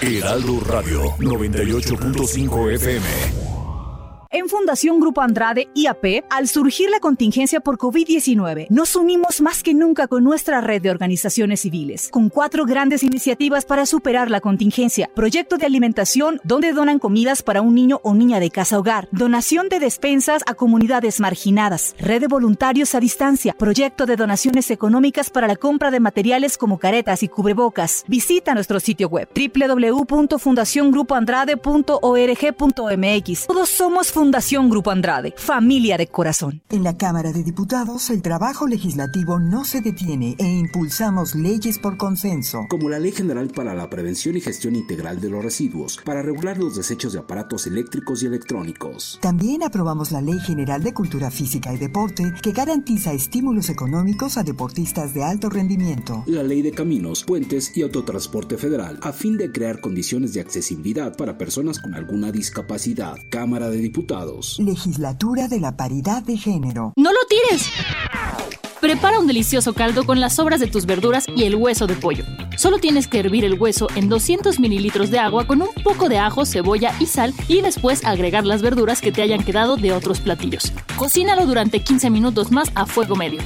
Heraldo Radio 98.5 FM. En Fundación Grupo Andrade IAP, al surgir la contingencia por COVID-19, nos unimos más que nunca con nuestra red de organizaciones civiles, con cuatro grandes iniciativas para superar la contingencia. Proyecto de alimentación, donde donan comidas para un niño o niña de casa hogar. Donación de despensas a comunidades marginadas. Red de voluntarios a distancia. Proyecto de donaciones económicas para la compra de materiales como caretas y cubrebocas. Visita nuestro sitio web www.fundaciongrupoandrade.org.mx. Todos somos Fundación Grupo Andrade, familia de corazón. En la Cámara de Diputados, el trabajo legislativo no se detiene e impulsamos leyes por consenso. Como la Ley General para la Prevención y Gestión Integral de los Residuos, para regular los desechos de aparatos eléctricos y electrónicos. También aprobamos la Ley General de Cultura Física y Deporte, que garantiza estímulos económicos a deportistas de alto rendimiento. La Ley de Caminos, Puentes y Autotransporte Federal, a fin de crear condiciones de accesibilidad para personas con alguna discapacidad. Cámara de Diputados. Legislatura de la Paridad de Género. ¡No lo tires! Prepara un delicioso caldo con las sobras de tus verduras y el hueso de pollo. Solo tienes que hervir el hueso en 200 mililitros de agua con un poco de ajo, cebolla y sal y después agregar las verduras que te hayan quedado de otros platillos. Cocínalo durante 15 minutos más a fuego medio.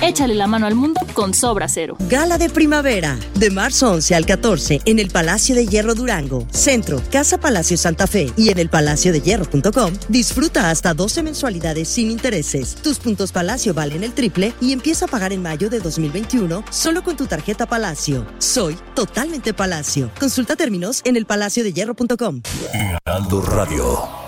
Échale la mano al mundo con Sobra Cero. Gala de primavera, de marzo 11 al 14, en el Palacio de Hierro Durango, Centro, Casa Palacio Santa Fe y en el Palacio de Hierro.com, disfruta hasta 12 mensualidades sin intereses. Tus puntos Palacio valen el triple y empieza a pagar en mayo de 2021 solo con tu tarjeta Palacio. Soy totalmente Palacio. Consulta términos en el Palacio de Hierro.com. Heraldo Radio.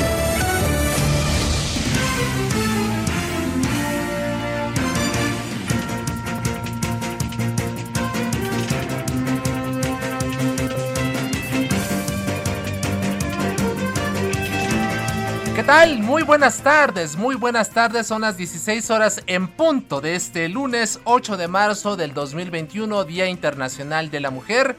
Tal? Muy buenas tardes, muy buenas tardes. Son las 16 horas en punto de este lunes 8 de marzo del 2021, Día Internacional de la Mujer.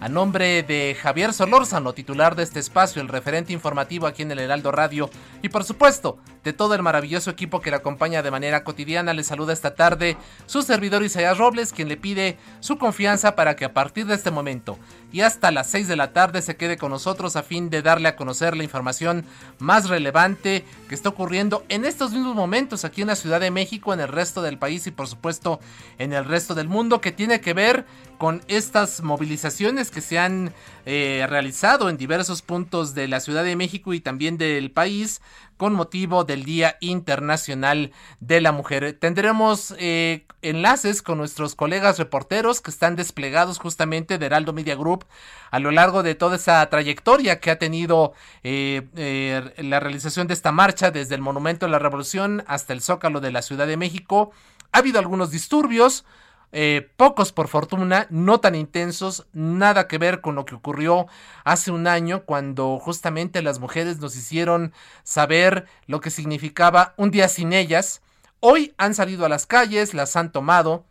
A nombre de Javier Solórzano, titular de este espacio, el referente informativo aquí en el Heraldo Radio, y por supuesto, de todo el maravilloso equipo que le acompaña de manera cotidiana, le saluda esta tarde su servidor Isaías Robles, quien le pide su confianza para que a partir de este momento y hasta las 6 de la tarde se quede con nosotros a fin de darle a conocer la información más relevante que está ocurriendo en estos mismos momentos aquí en la Ciudad de México, en el resto del país y por supuesto en el resto del mundo que tiene que ver con estas movilizaciones que se han eh, realizado en diversos puntos de la Ciudad de México y también del país con motivo del Día Internacional de la Mujer. Tendremos eh, enlaces con nuestros colegas reporteros que están desplegados justamente de Heraldo Media Group a lo largo de toda esa trayectoria que ha tenido eh, la realización de esta marcha desde el Monumento a la Revolución hasta el Zócalo de la Ciudad de México. Ha habido algunos disturbios. Eh, pocos por fortuna, no tan intensos, nada que ver con lo que ocurrió hace un año cuando justamente las mujeres nos hicieron saber lo que significaba un día sin ellas. Hoy han salido a las calles, las han tomado.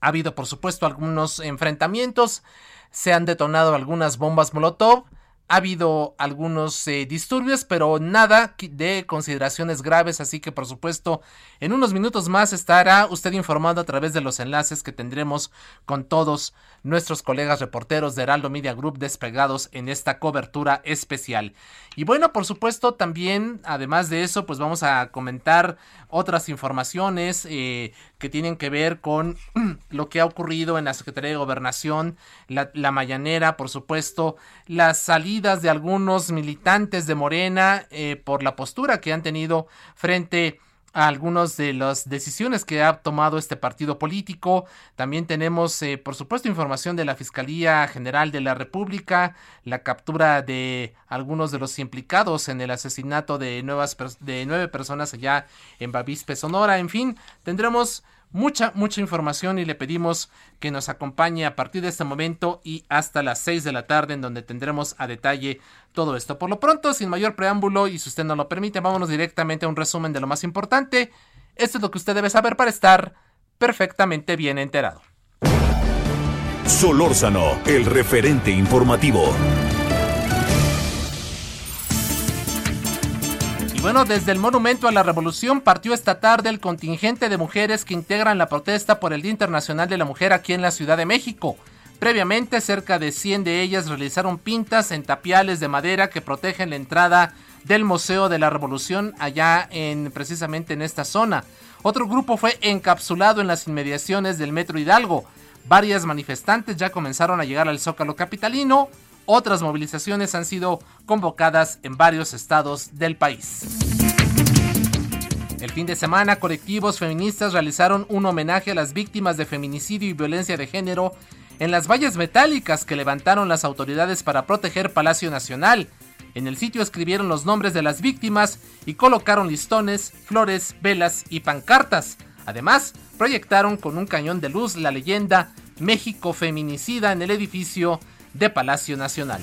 Ha habido por supuesto algunos enfrentamientos, se han detonado algunas bombas Molotov. Ha habido algunos eh, disturbios, pero nada de consideraciones graves, así que por supuesto en unos minutos más estará usted informado a través de los enlaces que tendremos con todos nuestros colegas reporteros de Heraldo Media Group despegados en esta cobertura especial. Y bueno, por supuesto también, además de eso, pues vamos a comentar otras informaciones eh, que tienen que ver con lo que ha ocurrido en la Secretaría de Gobernación, la, Mayanera, por supuesto, las salidas de algunos militantes de Morena eh, por la postura que han tenido frente algunas de las decisiones que ha tomado este partido político. También tenemos, eh, por supuesto, información de la Fiscalía General de la República, la captura de algunos de los implicados en el asesinato de, nuevas, de nueve personas allá en Bavispe, Sonora. En fin, tendremos mucha, mucha información y le pedimos que nos acompañe a partir de este momento y hasta las 6 de la tarde en donde tendremos a detalle todo esto. Por lo pronto, sin mayor preámbulo y si usted no lo permite, vámonos directamente a un resumen de lo más importante. Esto es lo que usted debe saber para estar perfectamente bien enterado. Solórzano, el referente informativo. Bueno, desde el Monumento a la Revolución partió esta tarde el contingente de mujeres que integran la protesta por el Día Internacional de la Mujer aquí en la Ciudad de México. Previamente, cerca de 100 de ellas realizaron pintas en tapiales de madera que protegen la entrada del Museo de la Revolución allá en precisamente en esta zona. Otro grupo fue encapsulado en las inmediaciones del Metro Hidalgo. Varias manifestantes ya comenzaron a llegar al Zócalo capitalino. Otras movilizaciones han sido convocadas en varios estados del país. El fin de semana, colectivos feministas realizaron un homenaje a las víctimas de feminicidio y violencia de género en las vallas metálicas que levantaron las autoridades para proteger Palacio Nacional. En el sitio escribieron los nombres de las víctimas y colocaron listones, flores, velas y pancartas. Además, proyectaron con un cañón de luz la leyenda México feminicida en el edificio de Palacio Nacional.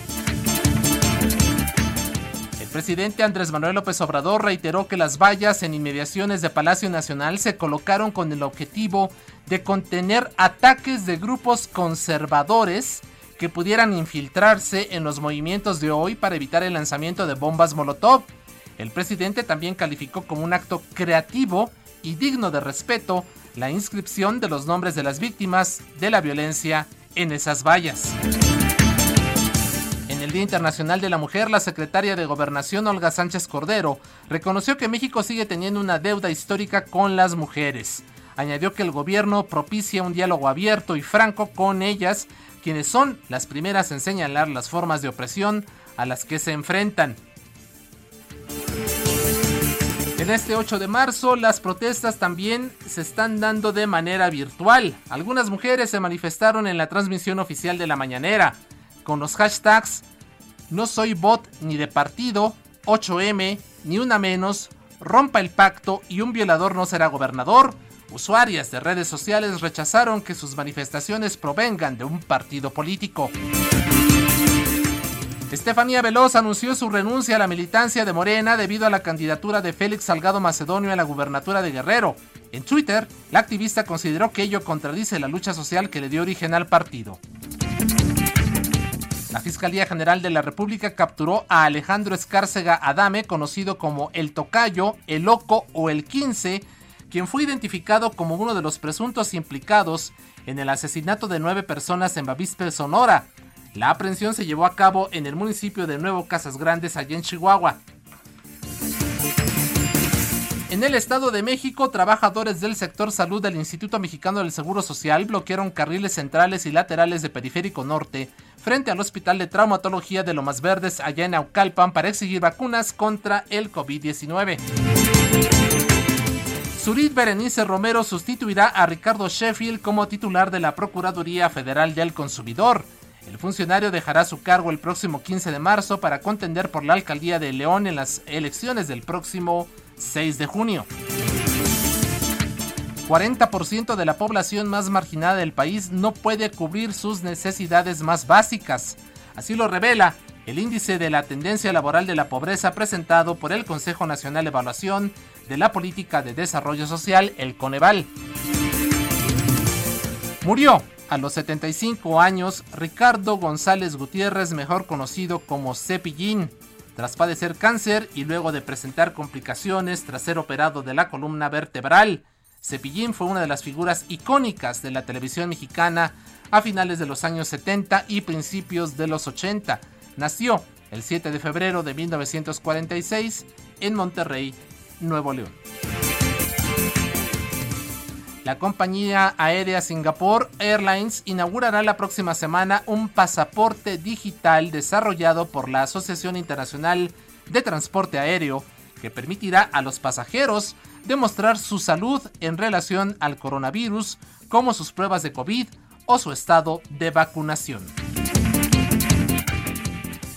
El presidente Andrés Manuel López Obrador reiteró que las vallas en inmediaciones de Palacio Nacional se colocaron con el objetivo de contener ataques de grupos conservadores que pudieran infiltrarse en los movimientos de hoy para evitar el lanzamiento de bombas Molotov. El presidente también calificó como un acto creativo y digno de respeto la inscripción de los nombres de las víctimas de la violencia en esas vallas el Día Internacional de la Mujer, la secretaria de Gobernación Olga Sánchez Cordero reconoció que México sigue teniendo una deuda histórica con las mujeres. Añadió que el gobierno propicia un diálogo abierto y franco con ellas, quienes son las primeras en señalar las formas de opresión a las que se enfrentan. En este 8 de marzo las protestas también se están dando de manera virtual. Algunas mujeres se manifestaron en la transmisión oficial de la mañanera con los hashtags no soy bot ni de partido, 8M, ni una menos, rompa el pacto y un violador no será gobernador. Usuarias de redes sociales rechazaron que sus manifestaciones provengan de un partido político. Estefanía Veloz anunció su renuncia a la militancia de Morena debido a la candidatura de Félix Salgado Macedonio a la gubernatura de Guerrero. En Twitter, la activista consideró que ello contradice la lucha social que le dio origen al partido. La Fiscalía General de la República capturó a Alejandro Escárcega Adame, conocido como El Tocayo, El Loco o El 15, quien fue identificado como uno de los presuntos implicados en el asesinato de nueve personas en Bavispe, Sonora. La aprehensión se llevó a cabo en el municipio de Nuevo Casas Grandes, allá en Chihuahua. En el Estado de México, trabajadores del sector salud del Instituto Mexicano del Seguro Social bloquearon carriles centrales y laterales de Periférico Norte frente al Hospital de Traumatología de Lomas Verdes allá en Aucalpan para exigir vacunas contra el COVID-19. Surit Berenice Romero sustituirá a Ricardo Sheffield como titular de la Procuraduría Federal del Consumidor. El funcionario dejará su cargo el próximo 15 de marzo para contender por la alcaldía de León en las elecciones del próximo 6 de junio. 40% de la población más marginada del país no puede cubrir sus necesidades más básicas. Así lo revela el índice de la tendencia laboral de la pobreza presentado por el Consejo Nacional de Evaluación de la Política de Desarrollo Social, el Coneval. Murió a los 75 años Ricardo González Gutiérrez, mejor conocido como Cepillín, tras padecer cáncer y luego de presentar complicaciones tras ser operado de la columna vertebral. Cepillín fue una de las figuras icónicas de la televisión mexicana a finales de los años 70 y principios de los 80. Nació el 7 de febrero de 1946 en Monterrey, Nuevo León. La compañía aérea Singapore Airlines inaugurará la próxima semana un pasaporte digital desarrollado por la Asociación Internacional de Transporte Aéreo que permitirá a los pasajeros demostrar su salud en relación al coronavirus, como sus pruebas de COVID o su estado de vacunación.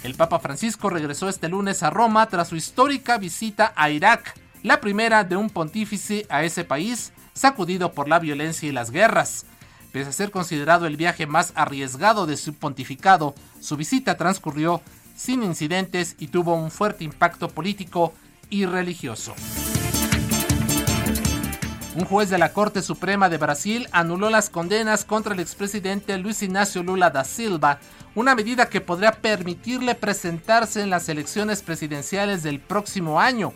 El Papa Francisco regresó este lunes a Roma tras su histórica visita a Irak, la primera de un pontífice a ese país sacudido por la violencia y las guerras. Pese a ser considerado el viaje más arriesgado de su pontificado, su visita transcurrió sin incidentes y tuvo un fuerte impacto político y religioso. Un juez de la Corte Suprema de Brasil anuló las condenas contra el expresidente Luis Ignacio Lula da Silva, una medida que podría permitirle presentarse en las elecciones presidenciales del próximo año.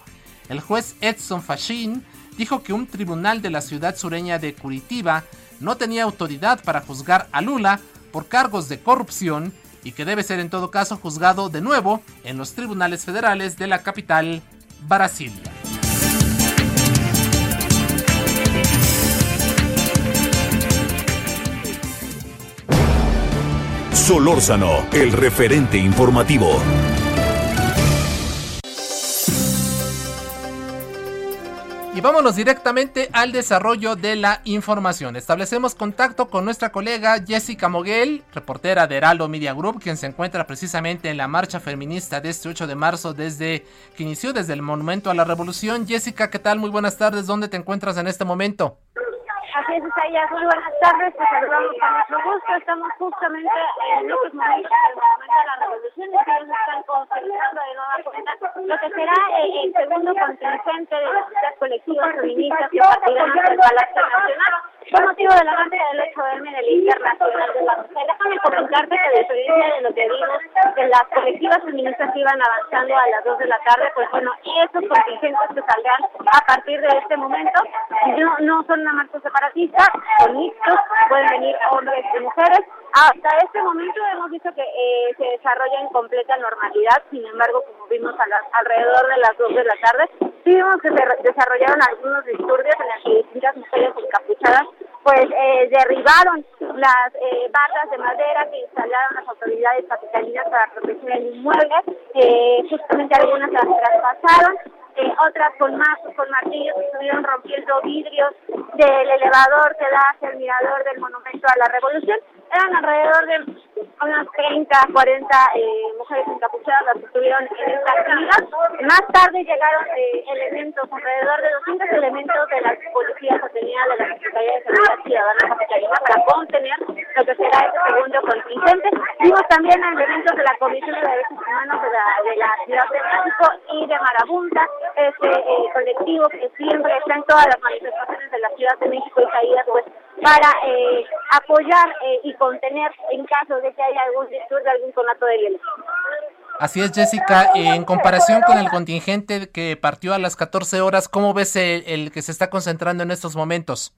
El juez Edson Fachin dijo que un tribunal de la ciudad sureña de Curitiba no tenía autoridad para juzgar a Lula por cargos de corrupción y que debe ser en todo caso juzgado de nuevo en los tribunales federales de la capital, Brasil. Solórzano, el referente informativo. Y vámonos directamente al desarrollo de la información. Establecemos contacto con nuestra colega Jessica Moguel, reportera de Heraldo Media Group, quien se encuentra precisamente en la marcha feminista de este 8 de marzo desde que inició desde el Monumento a la Revolución. Jessica, ¿qué tal? Muy buenas tardes. ¿Dónde te encuentras en este momento? Así es, Isaías. Muy buenas tardes. Te saludamos con gusto. Estamos justamente en estos momentos del Monumento a la Revolución y que ellos están concentrando de nueva cuenta lo que será el, el segundo contingente de las colectivas feministas que partirán hacia el Palacio Nacional motivo de la marcha del 8M del Internacional de la Mujer. Déjame comentarte que a diferencia de lo que vimos, que las colectivas feministas iban avanzando a las 2 de la tarde, pues bueno, esos contingentes que saldrán a partir de este momento no, no son una marcha separatista, son mixtos, pueden venir hombres y mujeres. Hasta este momento hemos visto que eh, se desarrolla en completa normalidad, sin embargo, como vimos a las, alrededor de las 2 de la tarde, vimos que se desarrollaron algunos disturbios en las que distintas mujeres encapuchadas pues eh, derribaron las eh, barras de madera que instalaron las autoridades capitalinas para proteger el inmueble, eh, justamente algunas las traspasaron, eh, otras con más con martillos estuvieron rompiendo vidrios del elevador que da hacia el mirador del monumento a la revolución. Eran alrededor de unas 30, 40 eh, mujeres encapuchadas las que estuvieron en esta actividad. Más tarde llegaron eh, elementos, alrededor de 200 elementos de las policías obtenidas de la Secretaría de Seguridad Ciudadana para contener lo que será este segundo contingente. Vimos también elementos de la Comisión de Derechos Humanos de la, de la Ciudad de México y de Marabunta, este eh, colectivo que siempre está en todas las manifestaciones de la Ciudad de México y caídas pues para eh, apoyar eh, y contener en caso de que haya algún disturbio, algún conato de violencia. Así es, Jessica. En comparación con el contingente que partió a las 14 horas, ¿cómo ves el, el que se está concentrando en estos momentos?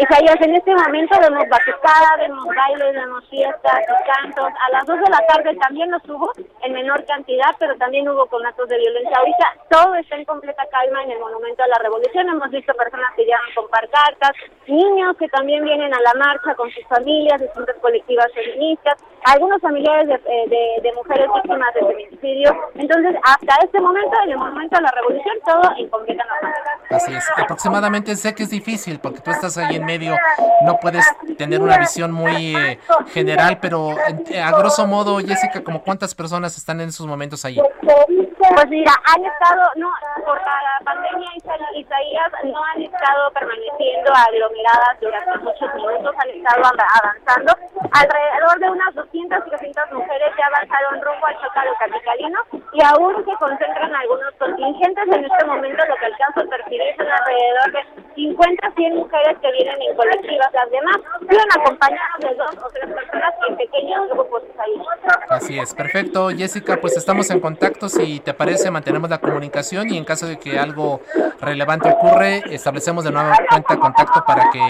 Isaías, en este momento vemos batucada, vemos bailes, vemos fiestas cantos. A las 2 de la tarde también los hubo, en menor cantidad, pero también hubo conatos de violencia. Ahorita todo está en completa calma en el Monumento a la Revolución. Hemos visto personas que llegan con pancartas, niños que también vienen a la marcha con sus familias, distintas colectivas feministas, algunos familiares de, eh, de mujeres víctimas de feminicidio. Entonces, hasta este momento, en el Monumento a la Revolución, todo en completa normalidad. Así es. Aproximadamente sé que es difícil porque tú estás ahí en medio, no puedes tener una visión muy eh, general, pero eh, a grosso modo, Jessica, como cuántas personas están en esos momentos allí? Pues mira, han estado, no, por la pandemia, Isa- Isaías, no han estado permaneciendo aglomeradas durante muchos minutos, han estado av- avanzando. Alrededor de unas 200 y 300 mujeres ya avanzaron rumbo al Zócalo Capitalino y aún se concentran algunos contingentes. En este momento lo que alcanzo a percibir son alrededor de 50 a 100 mujeres que vienen en colectivas. Las demás vienen acompañadas de dos o tres personas en pequeños grupos. Isaías. Así es, perfecto. Jessica, pues estamos en contacto. Si te parece, mantenemos la comunicación y en caso de que algo relevante ocurre, establecemos de nueva cuenta contacto para que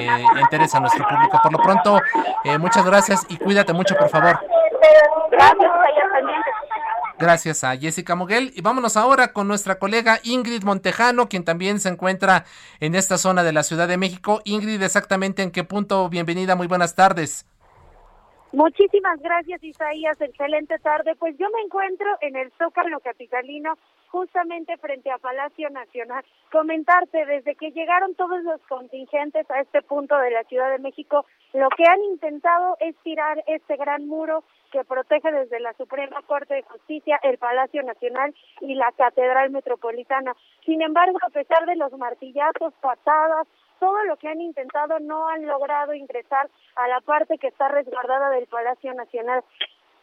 interese a nuestro público. Por lo pronto, eh, muchas gracias y cuídate mucho, por favor. Gracias. Gracias a Jessica Moguel. Y vámonos ahora con nuestra colega Ingrid Montejano, quien también se encuentra en esta zona de la Ciudad de México. Ingrid, exactamente en qué punto. Bienvenida, muy buenas tardes. Muchísimas gracias, Isaías. Excelente tarde. Pues yo me encuentro en el Zócalo Capitalino, justamente frente a Palacio Nacional. Comentarte, desde que llegaron todos los contingentes a este punto de la Ciudad de México, lo que han intentado es tirar este gran muro que protege desde la Suprema Corte de Justicia el Palacio Nacional y la Catedral Metropolitana. Sin embargo, a pesar de los martillazos, patadas, todo lo que han intentado no han logrado ingresar a la parte que está resguardada del Palacio Nacional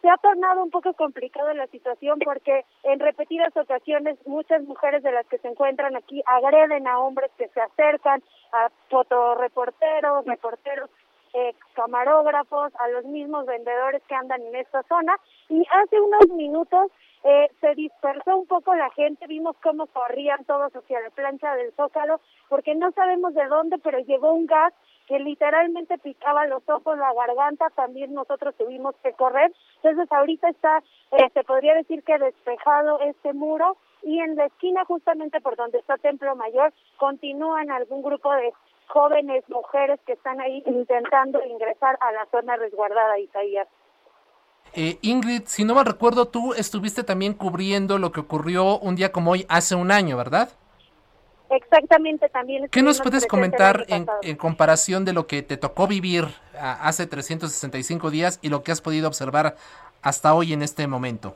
se ha tornado un poco complicado la situación porque en repetidas ocasiones muchas mujeres de las que se encuentran aquí agreden a hombres que se acercan, a fotoreporteros, reporteros, eh, camarógrafos, a los mismos vendedores que andan en esta zona. Y hace unos minutos eh, se dispersó un poco la gente, vimos cómo corrían todos hacia la plancha del Zócalo, porque no sabemos de dónde, pero llegó un gas que literalmente picaba los ojos, la garganta, también nosotros tuvimos que correr. Entonces ahorita está, eh, se podría decir que despejado este muro y en la esquina justamente por donde está Templo Mayor continúan algún grupo de jóvenes mujeres que están ahí intentando ingresar a la zona resguardada, Isaías. Eh, Ingrid, si no me recuerdo, tú estuviste también cubriendo lo que ocurrió un día como hoy hace un año, ¿verdad? Exactamente, también. ¿Qué nos puedes comentar en, comparación de lo que te tocó vivir hace 365 días y lo que has podido observar hasta hoy en este momento?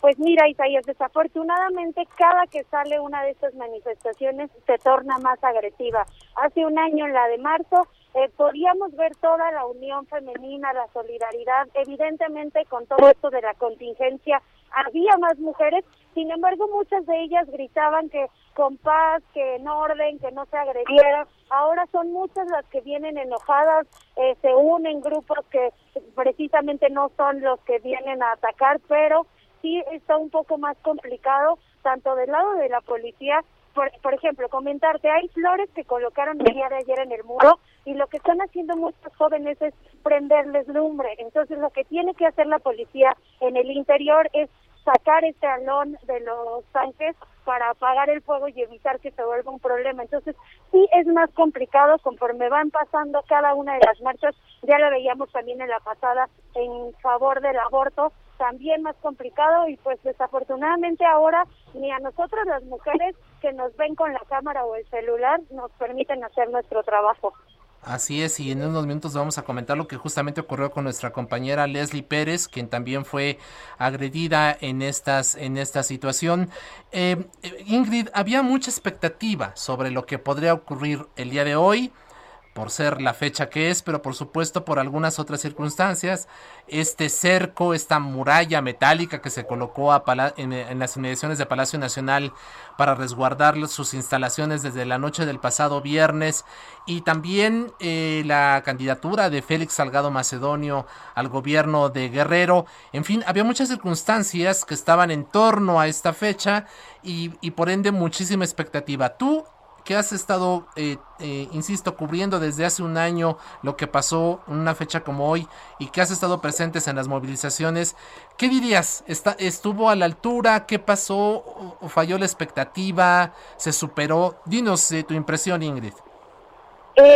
Pues mira, Isaías, desafortunadamente cada que sale una de estas manifestaciones se torna más agresiva. Hace un año, en la de marzo, eh, podíamos ver toda la unión femenina, la solidaridad, evidentemente con todo esto de la contingencia había más mujeres, sin embargo muchas de ellas gritaban que con paz, que en orden, que no se agrediera. Ahora son muchas las que vienen enojadas, eh, se unen grupos que precisamente no son los que vienen a atacar, pero sí está un poco más complicado, tanto del lado de la policía por, por, ejemplo, comentarte, hay flores que colocaron el día de ayer en el muro y lo que están haciendo muchos jóvenes es prenderles lumbre. Entonces, lo que tiene que hacer la policía en el interior es sacar este alón de los tanques para apagar el fuego y evitar que se vuelva un problema. Entonces, sí es más complicado conforme van pasando cada una de las marchas. Ya lo veíamos también en la pasada en favor del aborto, también más complicado y pues desafortunadamente ahora ni a nosotros las mujeres que nos ven con la cámara o el celular nos permiten hacer nuestro trabajo. Así es, y en unos minutos vamos a comentar lo que justamente ocurrió con nuestra compañera Leslie Pérez, quien también fue agredida en estas en esta situación. Eh, Ingrid, había mucha expectativa sobre lo que podría ocurrir el día de hoy por ser la fecha que es, pero por supuesto por algunas otras circunstancias. Este cerco, esta muralla metálica que se colocó en, las inmediaciones de Palacio Nacional para resguardar sus instalaciones desde la noche del pasado viernes y también eh, la candidatura de Félix Salgado Macedonio al gobierno de Guerrero. En fin, había muchas circunstancias que estaban en torno a esta fecha y, y por ende muchísima expectativa. ¿Tú que has estado, eh, eh, insisto, cubriendo desde hace un año lo que pasó en una fecha como hoy y que has estado presentes en las movilizaciones, ¿qué dirías? ¿Está, ¿Estuvo a la altura? ¿Qué pasó? ¿O falló la expectativa? ¿Se superó? Dinos eh, tu impresión, Ingrid.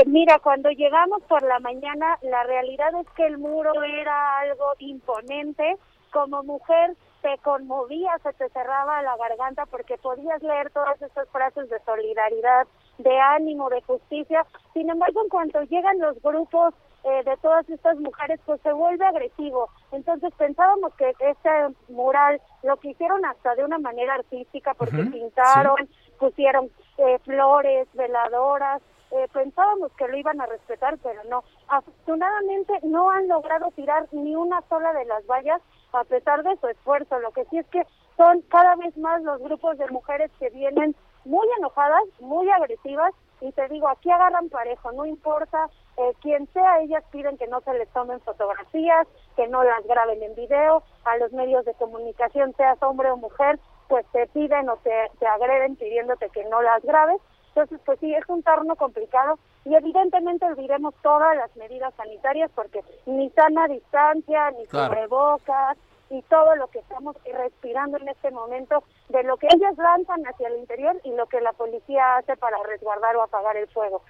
mira, cuando llegamos por la mañana, la realidad es que el muro era algo imponente. Como mujer te conmovía, se te cerraba la garganta porque podías leer todas esas frases de solidaridad, de ánimo, de justicia. Sin embargo, en cuanto llegan los grupos eh, de todas estas mujeres, pues se vuelve agresivo. Entonces pensábamos que este mural lo que hicieron hasta de una manera artística porque pintaron, pusieron eh, flores, veladoras, eh, pensábamos que lo iban a respetar, pero no. Afortunadamente no han logrado tirar ni una sola de las vallas a pesar de su esfuerzo. Lo que sí es que son cada vez más los grupos de mujeres que vienen muy enojadas, muy agresivas, y te digo, aquí agarran parejo, no importa eh, quién sea, ellas piden que no se les tomen fotografías, que no las graben en video, a los medios de comunicación, seas hombre o mujer, pues te piden o te, te agreden pidiéndote que no las grabes. Entonces, pues sí, es un torno complicado y evidentemente olvidemos todas las medidas sanitarias porque ni sana distancia, ni claro. cubrebocas, y todo lo que estamos respirando en este momento de lo que ellas lanzan hacia el interior y lo que la policía hace para resguardar o apagar el fuego.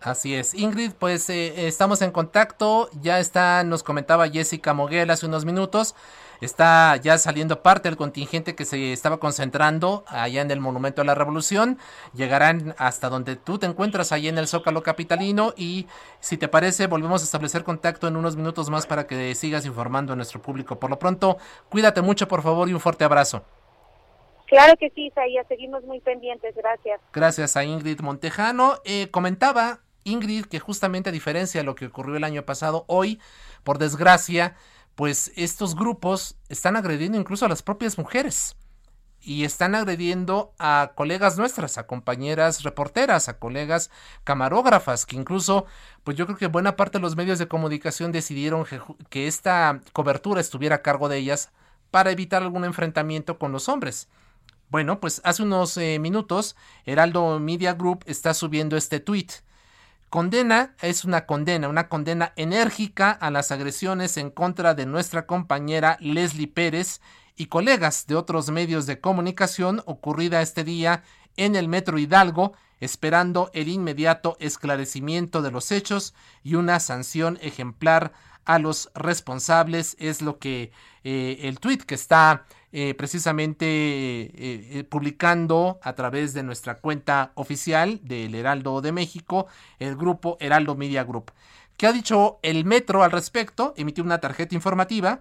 Así es. Ingrid, pues eh, estamos en contacto. Ya está, nos comentaba Jessica Moguel hace unos minutos. Está ya saliendo parte del contingente que se estaba concentrando allá en el Monumento a la Revolución. Llegarán hasta donde tú te encuentras, ahí en el Zócalo Capitalino. Y si te parece, volvemos a establecer contacto en unos minutos más para que sigas informando a nuestro público. Por lo pronto, cuídate mucho, por favor, y un fuerte abrazo. Claro que sí, Isaías, seguimos muy pendientes, gracias. Gracias a Ingrid Montejano. Eh, comentaba Ingrid que justamente a diferencia de lo que ocurrió el año pasado, hoy, por desgracia, pues estos grupos están agrediendo incluso a las propias mujeres y están agrediendo a colegas nuestras, a compañeras reporteras, a colegas camarógrafas, que incluso, pues yo creo que buena parte de los medios de comunicación decidieron que, esta cobertura estuviera a cargo de ellas para evitar algún enfrentamiento con los hombres. Bueno, pues hace unos eh, minutos Heraldo Media Group está subiendo este tweet Condena es una condena, una condena enérgica a las agresiones en contra de nuestra compañera Leslie Pérez y colegas de otros medios de comunicación ocurrida este día en el Metro Hidalgo, esperando el inmediato esclarecimiento de los hechos y una sanción ejemplar a los responsables, es lo que eh, el tuit que está eh, precisamente eh, publicando a través de nuestra cuenta oficial del Heraldo de México, el grupo Heraldo Media Group. ¿Qué ha dicho el Metro al respecto? Emitió una tarjeta informativa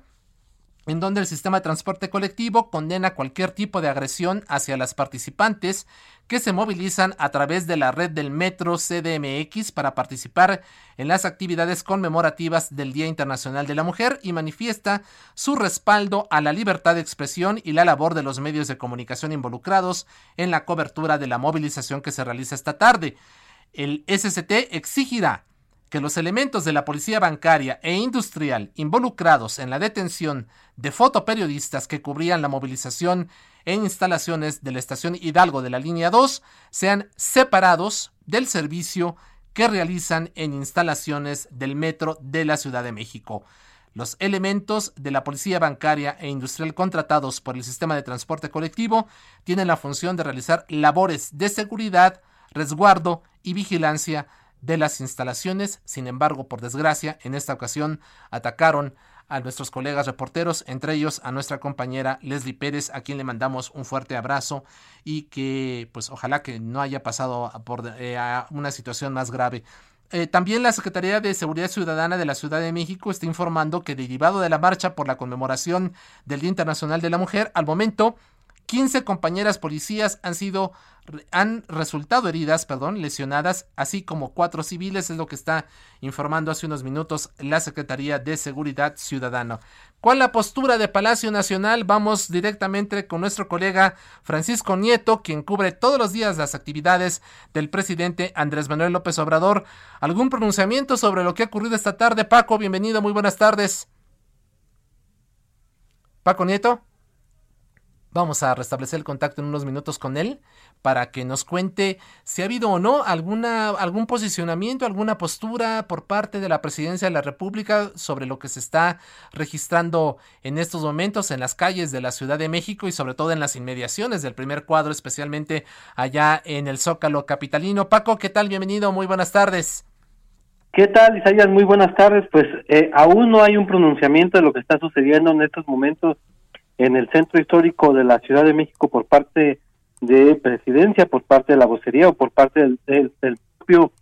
en donde el sistema de transporte colectivo condena cualquier tipo de agresión hacia las participantes que se movilizan a través de la red del Metro CDMX para participar en las actividades conmemorativas del Día Internacional de la Mujer y manifiesta su respaldo a la libertad de expresión y la labor de los medios de comunicación involucrados en la cobertura de la movilización que se realiza esta tarde. El SCT exigirá que los elementos de la policía bancaria e industrial involucrados en la detención de fotoperiodistas que cubrían la movilización en instalaciones de la estación Hidalgo de la línea 2 sean separados del servicio que realizan en instalaciones del metro de la Ciudad de México. Los elementos de la policía bancaria e industrial contratados por el sistema de transporte colectivo tienen la función de realizar labores de seguridad, resguardo y vigilancia de las instalaciones. Sin embargo, por desgracia, en esta ocasión atacaron a nuestros colegas reporteros, entre ellos a nuestra compañera Leslie Pérez, a quien le mandamos un fuerte abrazo y que pues ojalá que no haya pasado por eh, una situación más grave. Eh, también la Secretaría de Seguridad Ciudadana de la Ciudad de México está informando que derivado de la marcha por la conmemoración del Día Internacional de la Mujer, al momento 15 compañeras policías han sido han resultado heridas, perdón, lesionadas, así como cuatro civiles, es lo que está informando hace unos minutos la Secretaría de Seguridad Ciudadana. ¿Cuál la postura de Palacio Nacional? Vamos directamente con nuestro colega Francisco Nieto, quien cubre todos los días las actividades del presidente Andrés Manuel López Obrador. ¿Algún pronunciamiento sobre lo que ha ocurrido esta tarde? Paco, bienvenido, muy buenas tardes. Paco Nieto. Vamos a restablecer el contacto en unos minutos con él para que nos cuente si ha habido o no alguna, algún posicionamiento, alguna postura por parte de la Presidencia de la República sobre lo que se está registrando en estos momentos en las calles de la Ciudad de México y sobre todo en las inmediaciones del primer cuadro, especialmente allá en el Zócalo Capitalino. Paco, ¿qué tal? Bienvenido, muy buenas tardes. ¿Qué tal, Isaías? Muy buenas tardes. Pues eh, aún no hay un pronunciamiento de lo que está sucediendo en estos momentos en el centro histórico de la Ciudad de México por parte de presidencia, por parte de la vocería o por parte del, propio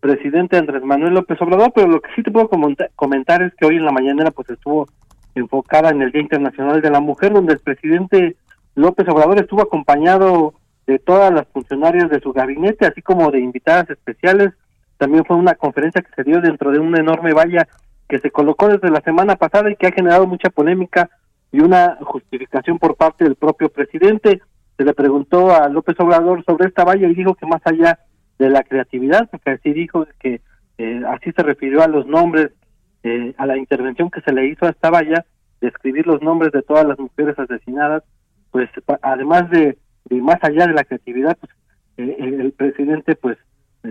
presidente Andrés Manuel López Obrador, pero lo que sí te puedo comentar es que hoy en la mañana pues estuvo enfocada en el Día Internacional de la Mujer, donde el presidente López Obrador estuvo acompañado de todas las funcionarias de su gabinete, así como de invitadas especiales. También fue una conferencia que se dio dentro de una enorme valla que se colocó desde la semana pasada y que ha generado mucha polémica y una justificación por parte del propio presidente. Se le preguntó a López Obrador sobre esta valla y dijo que más allá de la creatividad, porque así dijo que eh, así se refirió a los nombres, eh, a la intervención que se le hizo a esta valla, de escribir los nombres de todas las mujeres asesinadas, pues además de, más allá de la creatividad, pues eh, el, presidente pues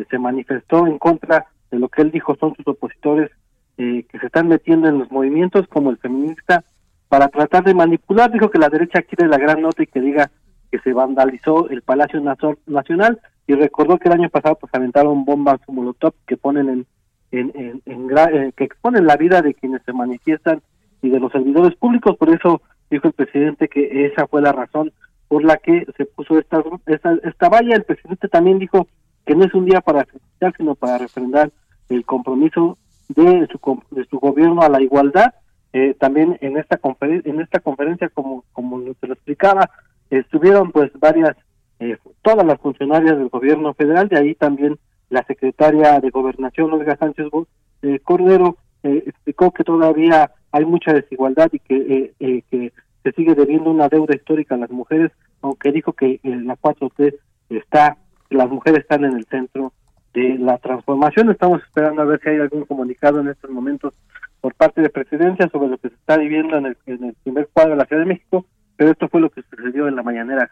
se manifestó en contra de lo que él dijo son sus opositores que se están metiendo en los movimientos como el feminista para tratar de manipular. Dijo que la derecha quiere la gran nota y que diga que se vandalizó el Palacio Nacional y recordó que el año pasado pues aventaron bombas molotov que ponen en, en, eh, que exponen la vida de quienes se manifiestan y de los servidores públicos. Por eso dijo el presidente que esa fue la razón por la que se puso esta, esta, esta valla. El presidente también dijo que no es un día para felicitar, sino para refrendar el compromiso de su, de su gobierno a la igualdad. Eh, también en esta en esta conferencia, como como se lo explicaba, estuvieron pues varias, eh, todas las funcionarias del gobierno federal, de ahí también la secretaria de Gobernación, Olga Sánchez eh, Cordero, explicó que todavía hay mucha desigualdad y que, que se sigue debiendo una deuda histórica a las mujeres, aunque dijo que en la 4T está, las mujeres están en el centro de la transformación. Estamos esperando a ver si hay algún comunicado en estos momentos por parte de presidencia sobre lo que se está viviendo en el, primer cuadro de la Ciudad de México, pero esto fue lo que sucedió en la mañanera.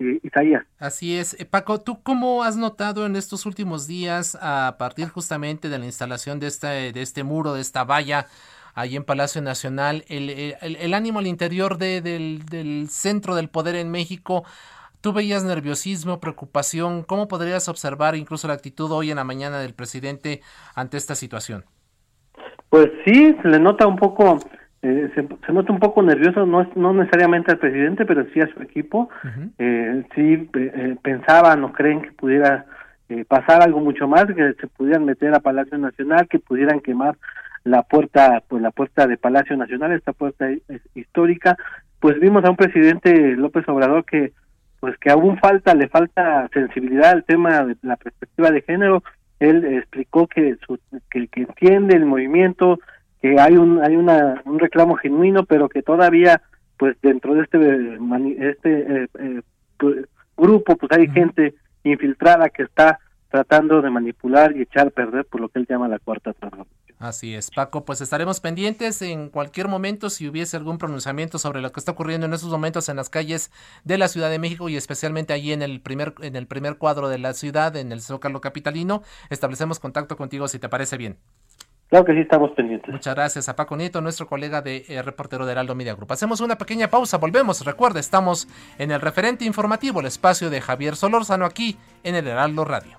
Eh, Isaías. Así es. Eh, Paco, ¿tú cómo has notado en estos últimos días, a partir justamente de la instalación de este, de este muro, de esta valla, ahí en Palacio Nacional, el, el, ánimo al interior de, del, del centro del poder en México? ¿Tú veías nerviosismo, preocupación? ¿Cómo podrías observar incluso la actitud hoy en la mañana del presidente ante esta situación? Pues sí, se le nota un poco, eh, se, nota un poco nervioso, no, no necesariamente al presidente, pero sí a su equipo. eh, sí eh, pensaban o creen que pudiera eh, pasar algo mucho más, que se pudieran meter a Palacio Nacional, que pudieran quemar la puerta, pues la puerta de Palacio Nacional, esta puerta histórica. Pues vimos a un presidente López Obrador que pues que aún falta, le falta sensibilidad al tema de la perspectiva de género, él explicó que, su, que, que entiende el movimiento, que hay un hay una, un reclamo genuino, pero que todavía pues dentro de este este eh, eh, grupo pues hay gente infiltrada que está tratando de manipular y echar a perder por lo que él llama la cuarta transformación. Así es, Paco, pues estaremos pendientes en cualquier momento si hubiese algún pronunciamiento sobre lo que está ocurriendo en estos momentos en las calles de la Ciudad de México y especialmente allí en el primer en el primer cuadro de la ciudad, en el Zócalo capitalino, establecemos contacto contigo si te parece bien. Claro que sí, estamos pendientes. Muchas gracias a Paco Nieto, nuestro colega de eh, reportero de Heraldo Media Group. Hacemos una pequeña pausa, volvemos. Recuerda, estamos en el referente informativo, el espacio de Javier Solórzano aquí en el Heraldo Radio.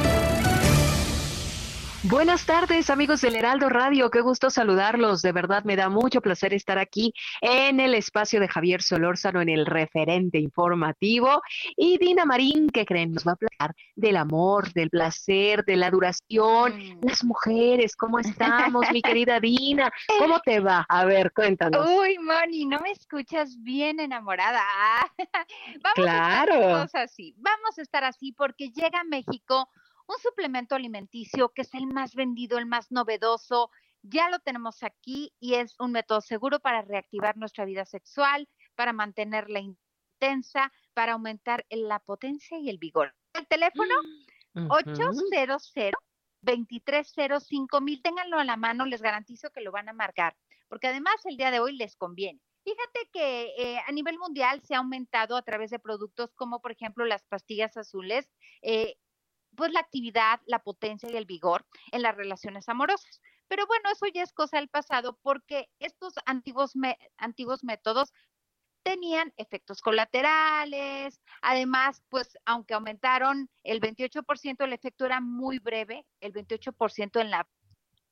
Buenas tardes, amigos del Heraldo Radio. Qué gusto saludarlos. De verdad me da mucho placer estar aquí en el espacio de Javier Solórzano en el referente informativo. Y Dina Marín, que creen, nos va a hablar del amor, del placer, de la duración, mm. las mujeres. ¿Cómo estamos, mi querida Dina? ¿Cómo te va? A ver, cuéntanos. Uy, Moni, ¿no me escuchas bien enamorada? Vamos claro. a estar así. Vamos a estar así porque llega a México un suplemento alimenticio que es el más vendido, el más novedoso. Ya lo tenemos aquí y es un método seguro para reactivar nuestra vida sexual, para mantenerla intensa, para aumentar la potencia y el vigor. El teléfono 800 2305 mil, ténganlo a la mano, les garantizo que lo van a marcar, porque además el día de hoy les conviene. Fíjate que eh, a nivel mundial se ha aumentado a través de productos como por ejemplo las pastillas azules, eh, pues la actividad, la potencia y el vigor en las relaciones amorosas. Pero bueno, eso ya es cosa del pasado porque estos antiguos, antiguos métodos tenían efectos colaterales, además, pues aunque aumentaron el 28%, el efecto era muy breve, el 28% en la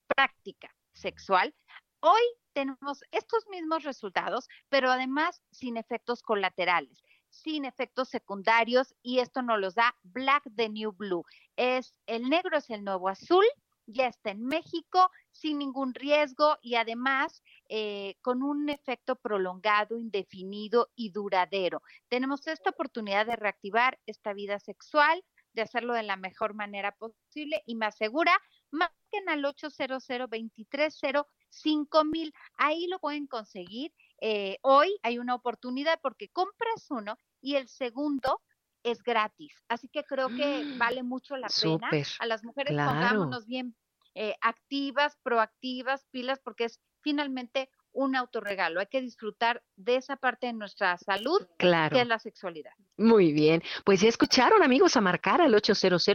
práctica sexual. Hoy tenemos estos mismos resultados, pero además sin efectos colaterales sin efectos secundarios y esto nos los da Black the New Blue. Es el negro es el nuevo azul, ya está en México sin ningún riesgo y además eh, con un efecto prolongado, indefinido y duradero. Tenemos esta oportunidad de reactivar esta vida sexual, de hacerlo de la mejor manera posible y más segura marquen al 800 230 5000 ahí lo pueden conseguir. Eh, hoy hay una oportunidad porque compras uno y el segundo es gratis. Así que creo que vale mucho la pena. A las mujeres pongámonos bien eh, activas, proactivas, pilas, porque es finalmente un autorregalo. Hay que disfrutar de esa parte de nuestra salud, claro. que es la sexualidad. Muy bien. Pues ya escucharon, amigos, a marcar al 800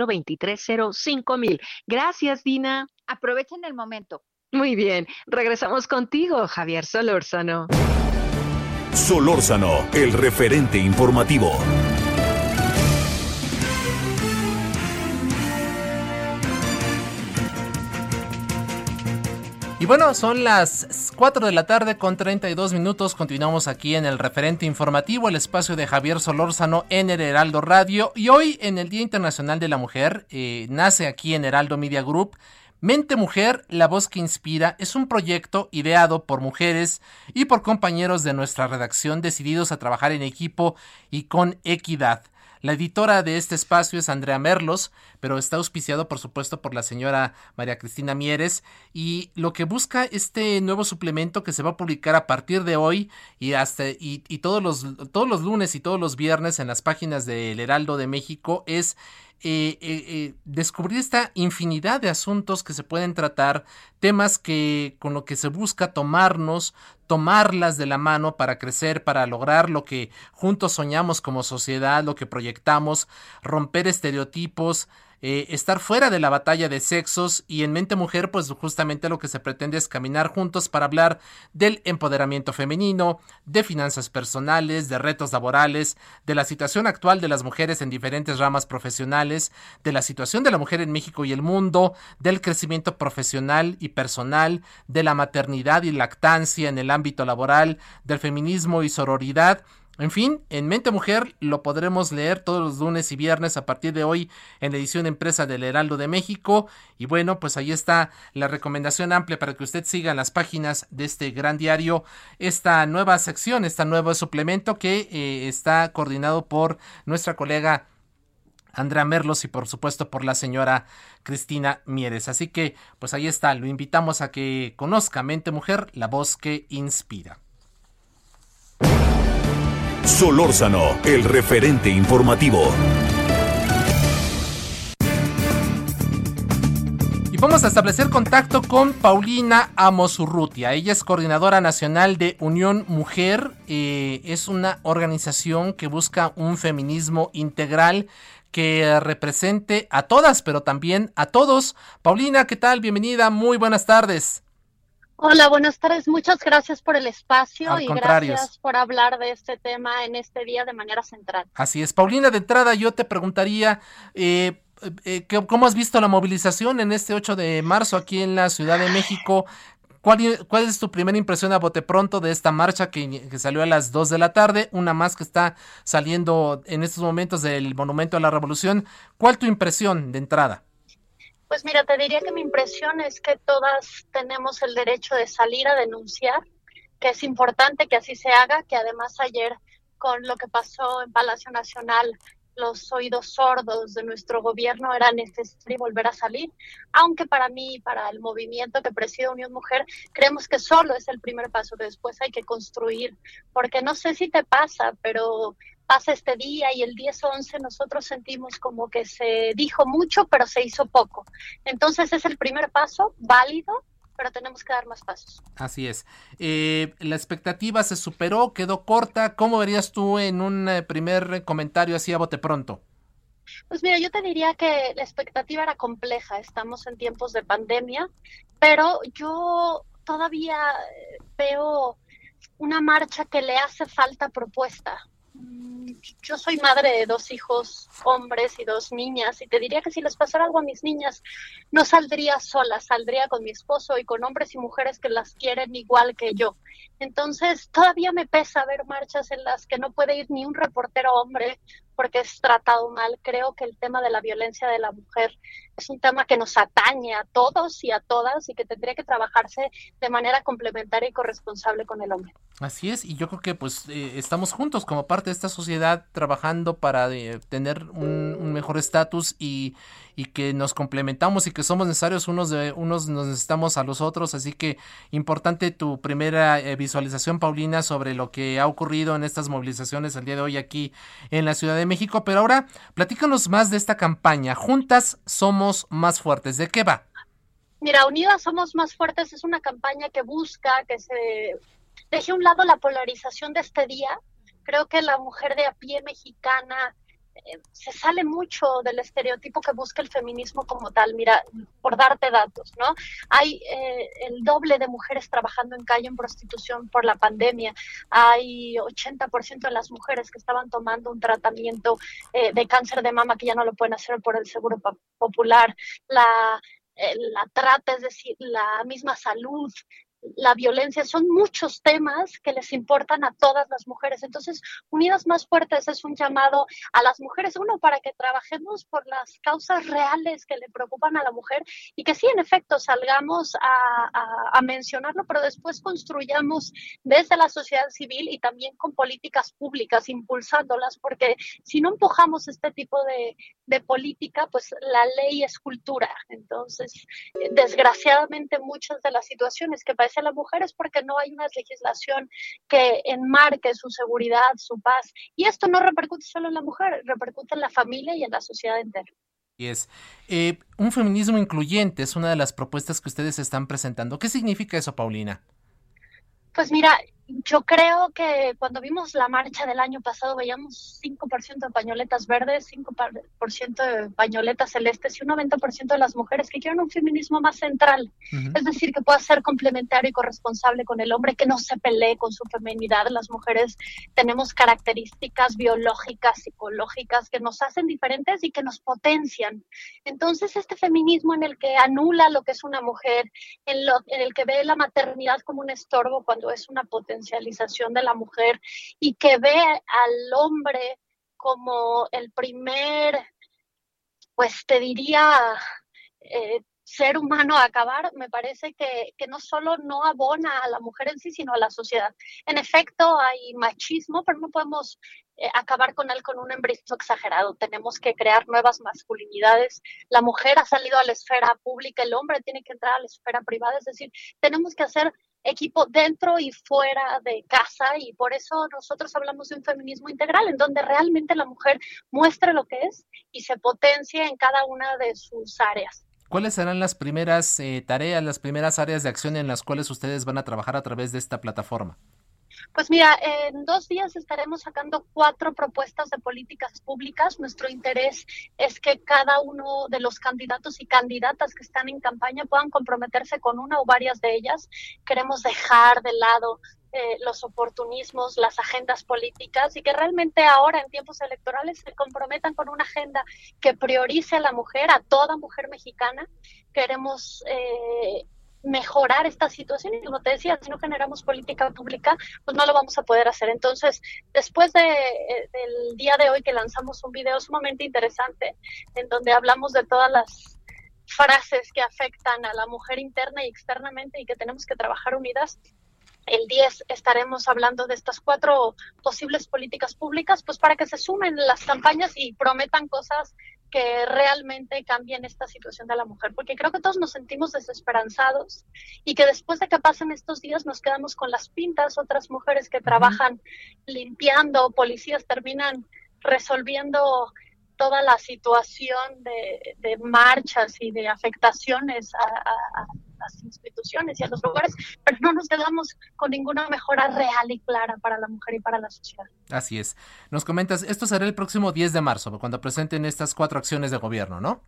mil Gracias, Dina. Aprovechen el momento. Muy bien. Regresamos contigo, Javier Solórzano. Solórzano, el referente informativo. Y bueno, son las 4 de la tarde con 32 minutos. Continuamos aquí en el referente informativo, el espacio de Javier Solórzano en el Heraldo Radio. Y hoy, en el Día Internacional de la Mujer, eh, nace aquí en Heraldo Media Group. Mente Mujer, la voz que inspira, es un proyecto ideado por mujeres y por compañeros de nuestra redacción decididos a trabajar en equipo y con equidad. La editora de este espacio es Andrea Merlos, pero está auspiciado por supuesto por la señora María Cristina Mieres y lo que busca este nuevo suplemento que se va a publicar a partir de hoy y hasta y, todos los todos los lunes y todos los viernes en las páginas del Heraldo de México es eh, eh, eh, descubrir esta infinidad de asuntos que se pueden tratar, temas que con lo que se busca tomarnos, tomarlas de la mano para crecer, para lograr lo que juntos soñamos como sociedad, lo que proyectamos, romper estereotipos, eh, estar fuera de la batalla de sexos y en Mente Mujer pues justamente lo que se pretende es caminar juntos para hablar del empoderamiento femenino, de finanzas personales, de retos laborales, de la situación actual de las mujeres en diferentes ramas profesionales, de la situación de la mujer en México y el mundo, del crecimiento profesional y personal, de la maternidad y lactancia en el ámbito laboral, del feminismo y sororidad, en fin, en Mente Mujer lo podremos leer todos los lunes y viernes a partir de hoy en la edición empresa del Heraldo de México. Y bueno, pues ahí está la recomendación amplia para que usted siga las páginas de este gran diario esta nueva sección, este nuevo suplemento que eh, está coordinado por nuestra colega Andrea Merlos y por supuesto por la señora Cristina Mieres. Así que pues ahí está, lo invitamos a que conozca Mente Mujer, la voz que inspira. Solórzano, el referente informativo. Y vamos a establecer contacto con Paulina Amosurrutia. Ella es coordinadora nacional de Unión Mujer. Eh, es una organización que busca un feminismo integral que represente a todas, pero también a todos. Paulina, ¿qué tal? Bienvenida, muy buenas tardes. Hola, buenas tardes. Muchas gracias por el espacio y gracias por hablar de este tema en este día de manera central. Así es. Paulina, de entrada yo te preguntaría, eh, eh, ¿cómo has visto la movilización en este 8 de marzo aquí en la Ciudad de México? ¿Cuál, ¿Cuál, es tu primera impresión a bote pronto de esta marcha que, que, salió a las 2 de la tarde? Una más que está saliendo en estos momentos del Monumento a la Revolución. ¿Cuál tu impresión de entrada? Pues mira, te diría que mi impresión es que todas tenemos el derecho de salir a denunciar, que es importante que así se haga, que además ayer con lo que pasó en Palacio Nacional, los oídos sordos de nuestro gobierno era necesario volver a salir, aunque para mí, para el movimiento que preside Unión Mujer, creemos que solo es el primer paso, después hay que construir, porque no sé si te pasa, pero pasa este día y el 10-11 nosotros sentimos como que se dijo mucho, pero se hizo poco. Entonces es el primer paso, válido, pero tenemos que dar más pasos. Así es. Eh, la expectativa se superó, quedó corta. ¿Cómo verías tú en un eh, primer comentario así a bote pronto? Pues mira, yo te diría que la expectativa era compleja. Estamos en tiempos de pandemia, pero yo todavía eh, veo una marcha que le hace falta propuesta yo soy madre de dos hijos hombres y dos niñas y te diría que si les pasara algo a mis niñas no saldría sola, saldría con mi esposo y con hombres y mujeres que las quieren igual que yo. Entonces todavía me pesa ver marchas en las que no puede ir ni un reportero hombre porque es tratado mal. Creo que el tema de la violencia de la mujer es un tema que nos atañe a todos y a todas y que tendría que trabajarse de manera complementaria y corresponsable con el hombre. Así es, y yo creo que pues eh, estamos juntos como parte de esta sociedad edad trabajando para eh, tener un, mejor estatus y, y, que nos complementamos y que somos necesarios unos de unos nos necesitamos a los otros. Así que importante tu primera eh, visualización, Paulina, sobre lo que ha ocurrido en estas movilizaciones el día de hoy aquí en la Ciudad de México. Pero ahora, platícanos más de esta campaña. Juntas somos más fuertes. ¿De qué va? Mira, Unidas Somos Más Fuertes es una campaña que busca que se deje a un lado la polarización de este día. Creo que la mujer de a pie mexicana se sale mucho del estereotipo que busca el feminismo como tal. Mira, por darte datos, ¿no? Hay eh, el doble de mujeres trabajando en calle en prostitución por la pandemia. Hay 80% de las mujeres que estaban tomando un tratamiento eh, de cáncer de mama que ya no lo pueden hacer por el Seguro Popular. La eh, la trata, es decir, la misma salud, la violencia, son muchos temas que les importan a todas las mujeres. Entonces, Unidas Más Fuertes es un llamado a las mujeres, uno, para que trabajemos por las causas reales que le preocupan a la mujer y que sí, en efecto, salgamos a, a, mencionarlo, pero después construyamos desde la sociedad civil y también con políticas públicas, impulsándolas, porque si no empujamos este tipo de, de política, pues la ley es cultura. Entonces, desgraciadamente, muchas de las situaciones que padece la mujer es porque no hay una legislación que enmarque su seguridad, su paz. Y esto no repercute solo en la mujer, repercute en la familia y en la sociedad entera. Y es eh, un feminismo incluyente, es una de las propuestas que ustedes están presentando. ¿Qué significa eso, Paulina? Pues mira, yo creo que cuando vimos la marcha del año pasado veíamos 5% de pañoletas verdes, 5% de pañoletas celestes y un 90% de las mujeres que quieren un feminismo más central. Es decir, que pueda ser complementario y corresponsable con el hombre, que no se pelee con su feminidad. Las mujeres tenemos características biológicas, psicológicas que nos hacen diferentes y que nos potencian. Entonces, este feminismo en el que anula lo que es una mujer, en, lo, en el que ve la maternidad como un estorbo cuando es una potencia, potencialización de la mujer y que ve al hombre como el primer, pues te diría, eh, ser humano a acabar, me parece que, que, no solo no abona a la mujer en sí, sino a la sociedad. En efecto, hay machismo, pero no podemos eh, acabar con él con un embrismo exagerado. Tenemos que crear nuevas masculinidades. La mujer ha salido a la esfera pública, el hombre tiene que entrar a la esfera privada, es decir, tenemos que hacer equipo dentro y fuera de casa y por eso nosotros hablamos de un feminismo integral en donde realmente la mujer muestre lo que es y se potencie en cada una de sus áreas. ¿Cuáles serán las primeras eh, tareas, las primeras áreas de acción en las cuales ustedes van a trabajar a través de esta plataforma? Pues mira, en dos días estaremos sacando cuatro propuestas de políticas públicas. Nuestro interés es que cada uno de los candidatos y candidatas que están en campaña puedan comprometerse con una o varias de ellas. Queremos dejar de lado eh, los oportunismos, las agendas políticas y que realmente ahora en tiempos electorales se comprometan con una agenda que priorice a la mujer, a toda mujer mexicana. Queremos eh, mejorar esta situación y como te decía, si no generamos política pública, pues no lo vamos a poder hacer. Entonces, después de, eh, del día de hoy que lanzamos un video sumamente interesante en donde hablamos de todas las frases que afectan a la mujer interna y externamente y que tenemos que trabajar unidas, el 10 estaremos hablando de estas cuatro posibles políticas públicas, pues para que se sumen las campañas y prometan cosas que realmente cambien esta situación de la mujer, porque creo que todos nos sentimos desesperanzados y que después de que pasen estos días nos quedamos con las pintas, otras mujeres que trabajan limpiando, policías terminan resolviendo toda la situación de, marchas y de afectaciones a, las instituciones y a los lugares, pero no nos quedamos con ninguna mejora real y clara para la mujer y para la sociedad. Así es. Nos comentas, esto será el próximo 10 de marzo, cuando presenten estas cuatro acciones de gobierno, ¿no?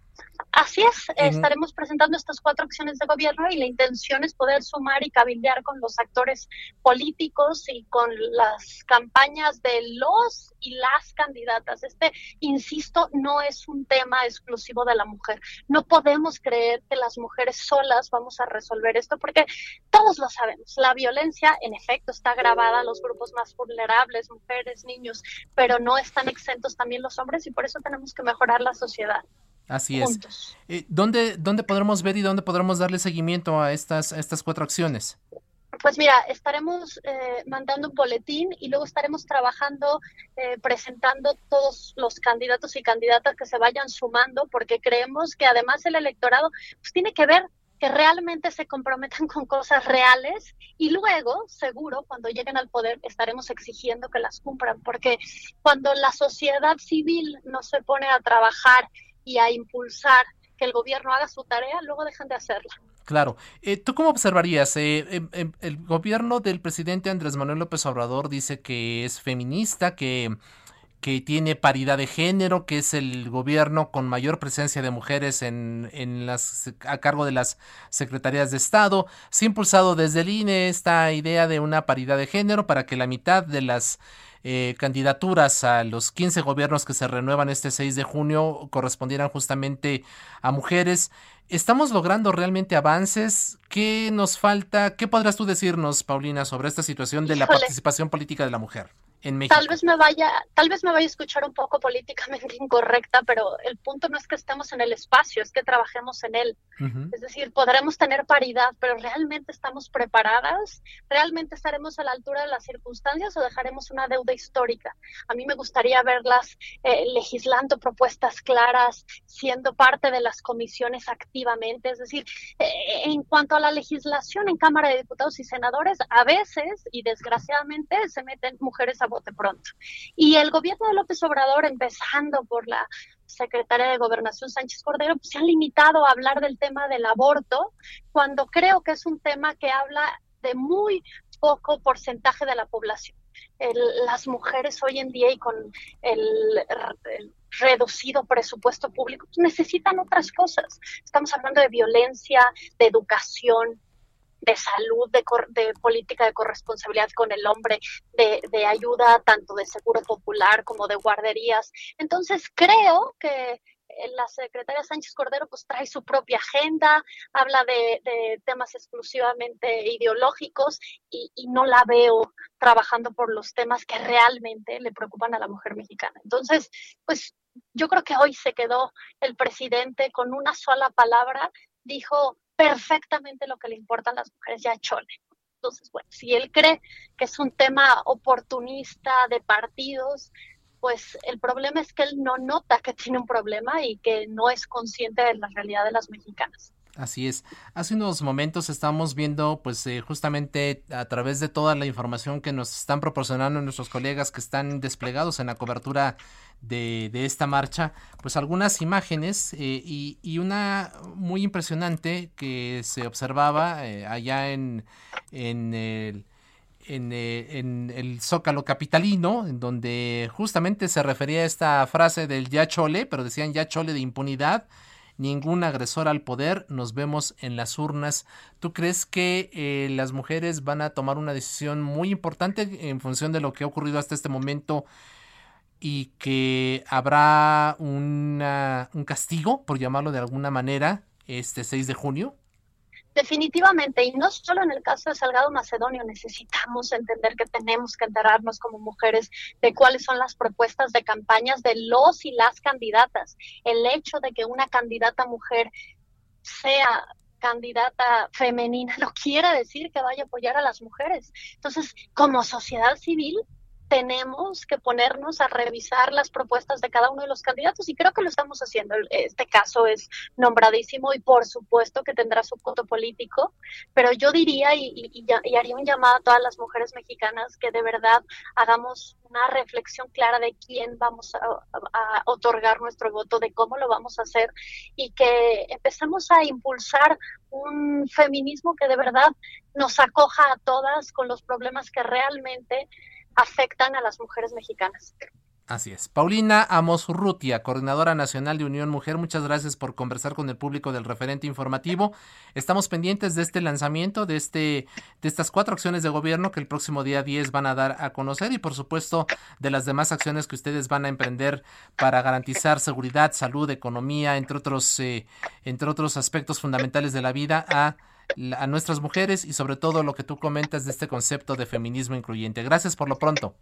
Así es, estaremos presentando estas cuatro acciones de gobierno y la intención es poder sumar y cabildear con los actores políticos y con las campañas de los y las candidatas. Este, insisto, no es un tema exclusivo de la mujer. No podemos creer que las mujeres solas vamos a resolver esto porque todos lo sabemos. La violencia, en efecto, está grabada a los grupos más vulnerables, mujeres, niños, pero no están exentos también los hombres y por eso tenemos que mejorar la sociedad. Así es. Eh, ¿dónde, ¿Dónde podremos ver y dónde podremos darle seguimiento a estas, a estas cuatro acciones? Pues mira, estaremos eh, mandando un boletín y luego estaremos trabajando, eh, presentando todos los candidatos y candidatas que se vayan sumando, porque creemos que además el electorado pues, tiene que ver que realmente se comprometan con cosas reales y luego, seguro, cuando lleguen al poder, estaremos exigiendo que las cumplan, porque cuando la sociedad civil no se pone a trabajar y a impulsar que el gobierno haga su tarea, luego dejan de hacerla. Claro. Eh, ¿Tú cómo observarías? Eh, em, em, el gobierno del presidente Andrés Manuel López Obrador dice que es feminista, que, que tiene paridad de género, que es el gobierno con mayor presencia de mujeres en, en las, a cargo de las secretarías de Estado. Se ha impulsado desde el INE esta idea de una paridad de género para que la mitad de las eh, candidaturas a los 15 gobiernos que se renuevan este 6 de junio correspondieran justamente a mujeres. ¿Estamos logrando realmente avances? ¿Qué nos falta? ¿Qué podrás tú decirnos, Paulina, sobre esta situación de la participación política de la mujer? Tal vez me vaya, tal vez me vaya a escuchar un poco políticamente incorrecta, pero el punto no es que estemos en el espacio, es que trabajemos en él. Es decir, podremos tener paridad, pero realmente estamos preparadas, realmente estaremos a la altura de las circunstancias o dejaremos una deuda histórica. A mí me gustaría verlas eh, legislando propuestas claras, siendo parte de las comisiones activamente. Es decir, eh, en cuanto a la legislación en Cámara de Diputados y Senadores, a veces y desgraciadamente se meten mujeres a de pronto. Y el gobierno de López Obrador, empezando por la secretaria de Gobernación Sánchez Cordero, pues, se han limitado a hablar del tema del aborto, cuando creo que es un tema que habla de muy poco porcentaje de la población. las mujeres hoy en día y con el, el, reducido presupuesto público pues, necesitan otras cosas. Estamos hablando de violencia, de educación, de salud, de, política de corresponsabilidad con el hombre, de, ayuda tanto de seguro popular como de guarderías. Entonces creo que eh, la secretaria Sánchez Cordero pues trae su propia agenda, habla de, de temas exclusivamente ideológicos y, y, no la veo trabajando por los temas que realmente le preocupan a la mujer mexicana. Entonces, pues yo creo que hoy se quedó el presidente con una sola palabra, dijo perfectamente lo que le importa a las mujeres, ya chole. Entonces, bueno, si él cree que es un tema oportunista de partidos, pues el problema es que él no nota que tiene un problema y que no es consciente de la realidad de las mexicanas. Así es. Hace unos momentos estamos viendo, pues eh, justamente a través de toda la información que nos están proporcionando nuestros colegas que están desplegados en la cobertura de, esta marcha, pues algunas imágenes eh, y, y, una muy impresionante que se observaba eh, allá en, en el en, en, el Zócalo Capitalino, en donde justamente se refería a esta frase del ya chole, pero decían ya chole de impunidad, ningún agresor al poder, nos vemos en las urnas. ¿Tú crees que eh, las mujeres van a tomar una decisión muy importante en función de lo que ha ocurrido hasta este momento y que habrá una, un castigo, por llamarlo de alguna manera, este 6 de junio? Definitivamente, y no solo en el caso de Salgado Macedonio, necesitamos entender que tenemos que enterarnos como mujeres de cuáles son las propuestas de campañas de los y las candidatas. El hecho de que una candidata mujer sea candidata femenina no quiere decir que vaya a apoyar a las mujeres. Entonces, como sociedad civil, tenemos que ponernos a revisar las propuestas de cada uno de los candidatos y creo que lo estamos haciendo. Este caso es nombradísimo y por supuesto que tendrá su coto político, pero yo diría y, haría un llamado a todas las mujeres mexicanas que de verdad hagamos una reflexión clara de quién vamos a, a otorgar nuestro voto, de cómo lo vamos a hacer y que empecemos a impulsar un feminismo que de verdad nos acoja a todas con los problemas que realmente afectan a las mujeres mexicanas. Así es. Paulina Amos Urrutia, coordinadora nacional de Unión Mujer, muchas gracias por conversar con el público del referente informativo. Estamos pendientes de este lanzamiento, de, este, de estas cuatro acciones de gobierno que el próximo día 10 van a dar a conocer y por supuesto de las demás acciones que ustedes van a emprender para garantizar seguridad, salud, economía, entre otros, eh, entre otros aspectos fundamentales de la vida a a nuestras mujeres y sobre todo lo que tú comentas de este concepto de feminismo incluyente. Gracias por lo pronto.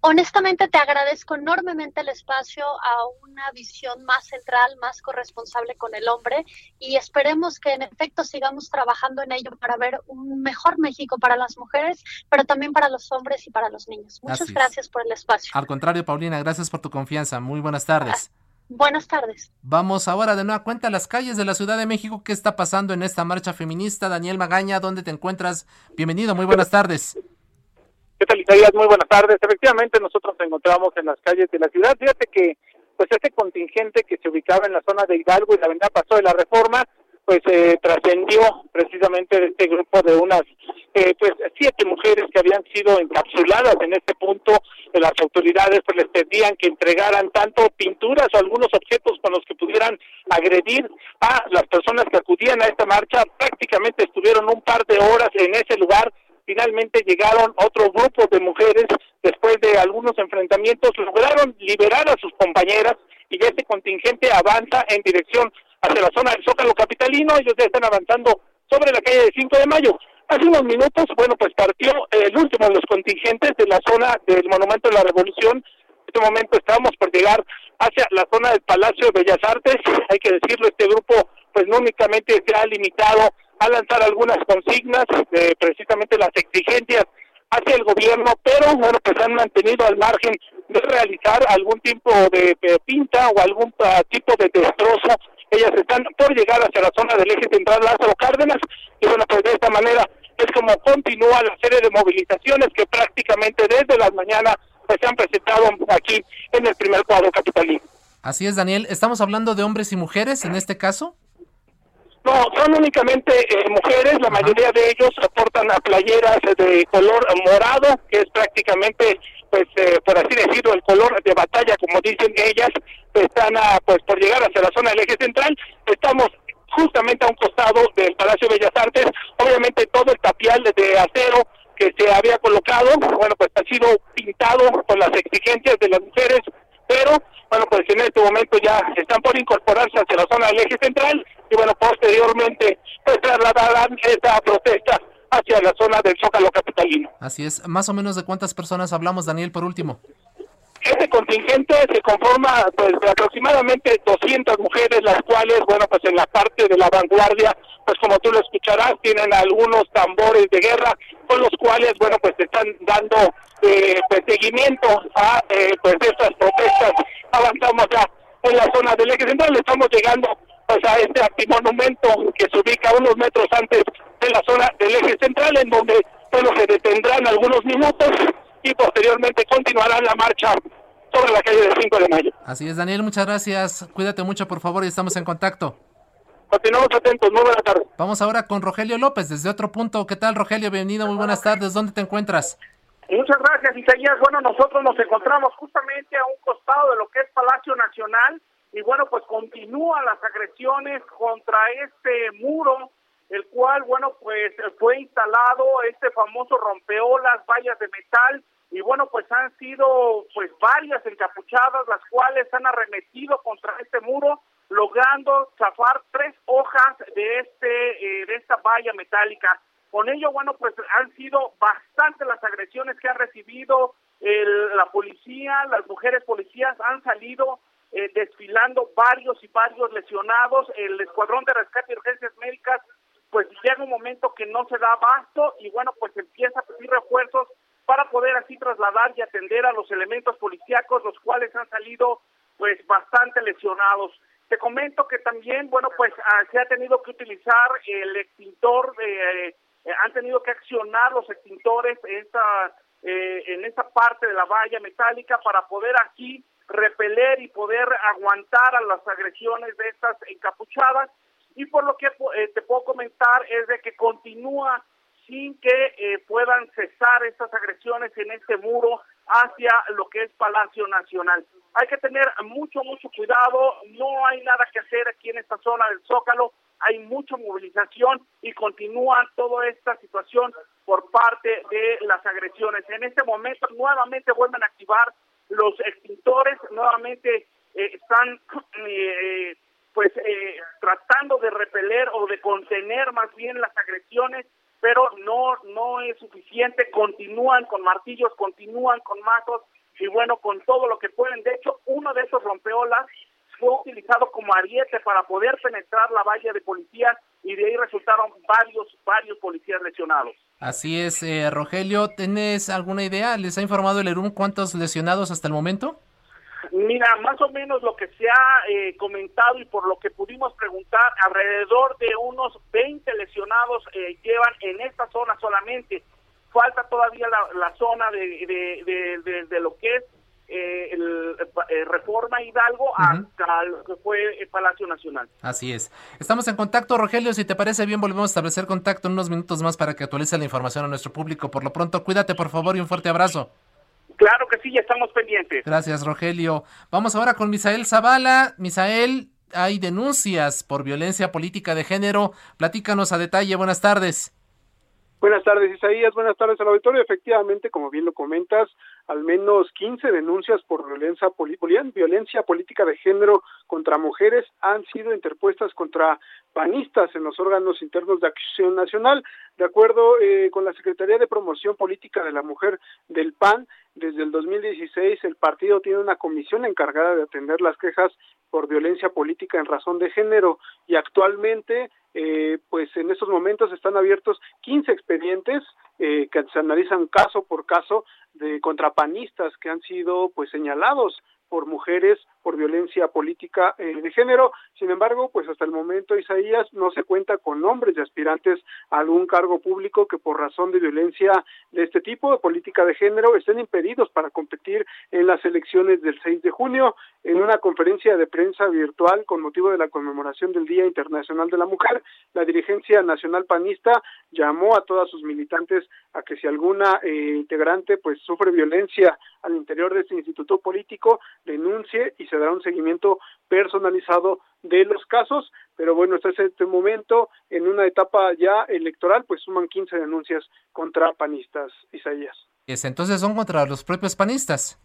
honestamente te agradezco enormemente el espacio a una visión más central, más corresponsable con el hombre y esperemos que en efecto sigamos trabajando en ello para ver un mejor México para las mujeres, pero también para los hombres y para los niños. Muchas gracias por el espacio. Al contrario, Paulina, gracias por tu confianza. Muy buenas tardes. Buenas tardes. Vamos ahora de nueva cuenta a las calles de la Ciudad de México. ¿Qué está pasando en esta marcha feminista? Daniel Magaña, ¿dónde te encuentras? Bienvenido, muy buenas tardes. ¿Qué tal, Isaías? Muy buenas tardes. Efectivamente, nosotros nos encontramos en las calles de la ciudad. Fíjate que, pues, este contingente que se ubicaba en la zona de Hidalgo y la avenida Pasó de la Reforma, pues eh, trascendió precisamente de este grupo de unas eh, pues siete mujeres que habían sido encapsuladas en este punto las autoridades pues les pedían que entregaran tanto pinturas o algunos objetos con los que pudieran agredir a las personas que acudían a esta marcha. Prácticamente estuvieron un par de horas en ese lugar. Finalmente llegaron otro grupo de mujeres. Después de algunos enfrentamientos lograron liberar a sus compañeras y ya este contingente avanza en dirección hacia la zona del Zócalo Capitalino, ellos ya están avanzando sobre la calle de 5 de Mayo. Hace unos minutos, bueno, pues partió el último de los contingentes de la zona del Monumento de la Revolución. En este momento estamos por llegar hacia la zona del Palacio de Bellas Artes. Hay que decirlo, este grupo pues no únicamente se ha limitado a lanzar algunas consignas, de precisamente las exigencias hacia el gobierno, pero bueno, pues han mantenido al margen de realizar algún tipo de pinta o algún ah, tipo de destrozo ellas están por llegar hacia la zona del eje central Lázaro Cárdenas y bueno, pues de esta manera es como continúa la serie de movilizaciones que prácticamente desde las mañanas pues se han presentado aquí en el primer cuadro capitalino. Así es, Daniel. ¿Estamos hablando de hombres y mujeres en este caso? No, son únicamente eh, mujeres, la mayoría de ellos aportan a playeras de color morado, que es prácticamente, pues, eh, por así decirlo, el color de batalla, como dicen ellas, están a, pues por llegar hacia la zona del eje central. Estamos justamente a un costado del Palacio de Bellas Artes. Obviamente todo el tapial de acero que se había colocado, bueno, pues ha sido pintado con las exigencias de las mujeres, pero bueno, pues en este momento ya están por incorporarse hacia la zona del eje central y bueno, posteriormente pues trasladarán esta protesta hacia la zona del Zócalo Capitalino. Así es, más o menos de cuántas personas hablamos, Daniel, por último. Este contingente se conforma pues de aproximadamente 200 mujeres, las cuales, bueno, pues en la parte de la vanguardia, pues como tú lo escucharás, tienen algunos tambores de guerra con los cuales, bueno, pues están dando eh, pues, seguimiento a eh, pues estas protestas. Avanzamos ya en la zona del eje central, estamos llegando pues a este antimonumento que se ubica unos metros antes de la zona del eje central, en donde, bueno, se detendrán algunos minutos y posteriormente continuarán la marcha sobre la calle del 5 de mayo. Así es, Daniel, muchas gracias. Cuídate mucho, por favor, y estamos en contacto. Continuamos atentos, muy buenas tardes. Vamos ahora con Rogelio López, desde otro punto. ¿Qué tal, Rogelio? Bienvenido, muy buenas tardes. ¿Dónde te encuentras? Muchas gracias, Isaías. Bueno, nosotros nos encontramos justamente a un costado de lo que es Palacio Nacional y bueno, pues continúan las agresiones contra este muro el cual, bueno, pues fue instalado este famoso rompeolas, vallas de metal, y bueno, pues han sido pues varias encapuchadas las cuales han arremetido contra este muro, logrando zafar tres hojas de este eh, de esta valla metálica. Con ello, bueno, pues han sido bastantes las agresiones que ha recibido la policía, las mujeres policías han salido eh, desfilando varios y varios lesionados, el escuadrón de rescate y urgencias médicas pues llega un momento que no se da abasto y bueno, pues empieza a pedir refuerzos para poder así trasladar y atender a los elementos policíacos, los cuales han salido pues bastante lesionados. Te comento que también, bueno, pues ah, se ha tenido que utilizar el extintor, eh, han tenido que accionar los extintores esta, eh, en esta parte de la valla metálica para poder así repeler y poder aguantar a las agresiones de estas encapuchadas y por lo que eh, te puedo comentar es de que continúa sin que eh, puedan cesar estas agresiones en este muro hacia lo que es Palacio Nacional. Hay que tener mucho, mucho cuidado, no hay nada que hacer aquí en esta zona del Zócalo, hay mucha movilización y continúa toda esta situación por parte de las agresiones. En este momento nuevamente vuelven a activar los extintores, nuevamente eh, están pues eh, tratando de repeler o de contener más bien las agresiones, pero no no es suficiente, continúan con martillos, continúan con mazos y bueno, con todo lo que pueden. De hecho, uno de esos rompeolas fue utilizado como ariete para poder penetrar la valla de policías y de ahí resultaron varios, varios policías lesionados. Así es, eh, Rogelio, ¿tienes alguna idea? ¿Les ha informado el ERUM cuántos lesionados hasta el momento? Mira, más o menos lo que se ha eh, comentado y por lo que pudimos preguntar, alrededor de unos 20 lesionados eh, llevan en esta zona solamente. Falta todavía la, zona de, de, lo que es eh, el, Reforma Hidalgo hasta lo que fue el Palacio Nacional. Así es. Estamos en contacto, Rogelio. Si te parece bien, volvemos a establecer contacto en unos minutos más para que actualice la información a nuestro público. Por lo pronto, cuídate, por favor, y un fuerte abrazo. Claro que sí, ya estamos pendientes. Gracias, Rogelio. Vamos ahora con Misael Zavala. Misael, hay denuncias por violencia política de género. Platícanos a detalle. Buenas tardes. Buenas tardes, Isaías. Buenas tardes al auditorio. Efectivamente, como bien lo comentas, al menos 15 denuncias por violencia, violencia política de género contra mujeres han sido interpuestas contra panistas en los órganos internos de Acción Nacional. De acuerdo eh, con la Secretaría de Promoción Política de la Mujer del PAN, desde el 2016 el partido tiene una comisión encargada de atender las quejas por violencia política en razón de género y actualmente eh, pues en estos momentos están abiertos 15 expedientes eh, que se analizan caso por caso de contrapanistas que han sido pues señalados por mujeres por violencia política eh, de género. Sin embargo, pues hasta el momento, Isaías, no se cuenta con nombres de aspirantes a algún cargo público que por razón de violencia de este tipo, de política de género, estén impedidos para competir en las elecciones del 6 de junio. En una conferencia de prensa virtual con motivo de la conmemoración del Día Internacional de la Mujer, la dirigencia nacional panista llamó a todas sus militantes a que si alguna eh, integrante pues sufre violencia al interior de este instituto político, denuncie y se dará un seguimiento personalizado de los casos, pero bueno, hasta este momento, en una etapa ya electoral, pues suman 15 denuncias contra panistas, Isaías. Entonces son contra los propios panistas.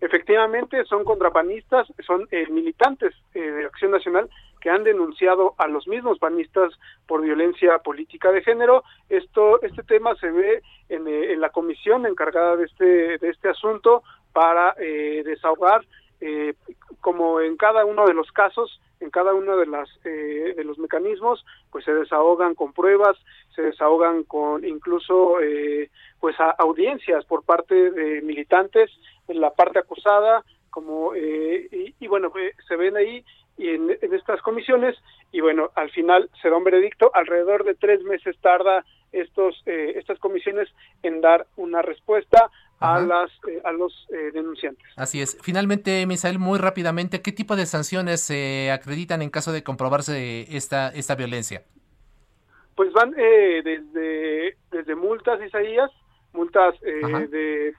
Efectivamente, son contrapanistas, son eh, militantes eh, de Acción Nacional que han denunciado a los mismos panistas por violencia política de género. Esto, este tema se ve en, eh, en la comisión encargada de este, de este asunto para desahogar eh, como en cada uno de los casos, en cada uno de las eh, de los mecanismos, pues se desahogan con pruebas, se desahogan con incluso eh, pues audiencias por parte de militantes en la parte acusada, como y, y, bueno se ven ahí y en, en, estas comisiones y bueno al final se da un veredicto alrededor de tres meses tarda estos estas comisiones en dar una respuesta a, las, eh, a los eh, denunciantes. Así es. Finalmente, Misael, muy rápidamente, ¿qué tipo de sanciones se acreditan en caso de comprobarse esta, esta violencia? Pues van eh, desde, desde multas, Isaías, multas de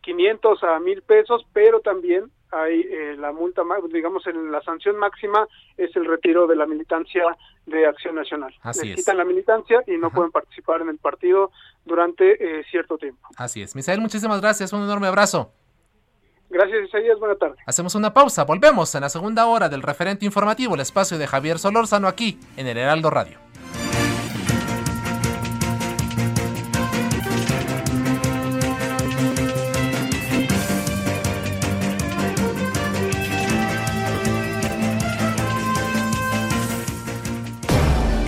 500 a 1000 pesos, pero también hay eh, la multa, digamos, en la sanción máxima es el retiro de la militancia de Acción Nacional. Así Necesitan la militancia y no pueden participar en el partido durante eh, cierto tiempo. Así es. Misael, muchísimas gracias. Un enorme abrazo. Gracias, Isaías. Buenas tardes. Hacemos una pausa. Volvemos en la segunda hora del referente informativo, el espacio de Javier Solórzano aquí en el Heraldo Radio.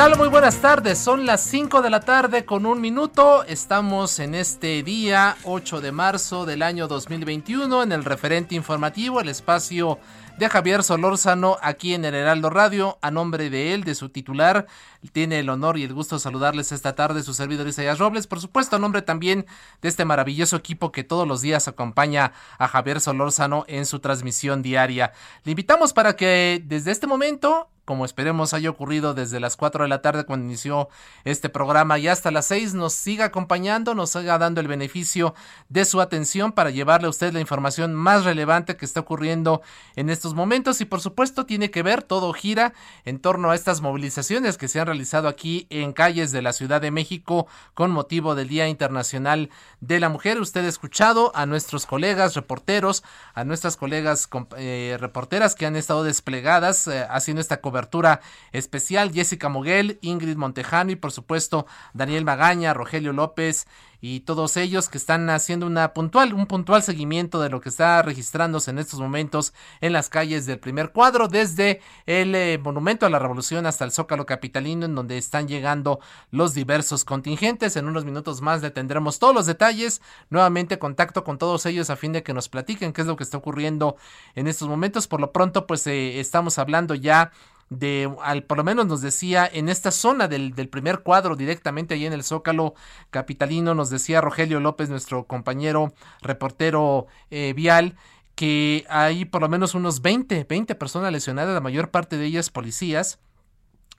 Tal? Muy buenas tardes. Son las 5 de la tarde con un minuto. Estamos en este día 8 de marzo del año 2021 en el referente informativo, el espacio de Javier Solórzano aquí en el Heraldo Radio. A nombre de él, de su titular, tiene el honor y el gusto de saludarles esta tarde su servidor Isaías Robles. Por supuesto, a nombre también de este maravilloso equipo que todos los días acompaña a Javier Solórzano en su transmisión diaria. Le invitamos para que desde este momento como esperemos haya ocurrido desde las 4 de la tarde cuando inició este programa y hasta las 6 nos siga acompañando, nos siga dando el beneficio de su atención para llevarle a usted la información más relevante que está ocurriendo en estos momentos y por supuesto tiene que ver, todo gira en torno a estas movilizaciones que se han realizado aquí en calles de la Ciudad de México con motivo del Día Internacional de la Mujer. Usted ha escuchado a nuestros colegas reporteros, a nuestras colegas eh, reporteras que han estado desplegadas eh, haciendo esta cobertura especial. Jessica Moguel, Ingrid Montejano y por supuesto Daniel Magaña, Rogelio López y todos ellos que están haciendo una puntual, un puntual seguimiento de lo que está registrándose en estos momentos en las calles del primer cuadro, desde el eh, Monumento a la Revolución hasta el Zócalo Capitalino, en donde están llegando los diversos contingentes. En unos minutos más le tendremos todos los detalles, nuevamente contacto con todos ellos a fin de que nos platiquen qué es lo que está ocurriendo en estos momentos. Por lo pronto, pues eh, estamos hablando ya de, al, por lo menos nos decía, en esta zona del, del, primer cuadro, directamente ahí en el Zócalo Capitalino, nos decía Rogelio López, nuestro compañero reportero eh, vial, que hay por lo menos unos 20, 20 personas lesionadas, la mayor parte de ellas policías.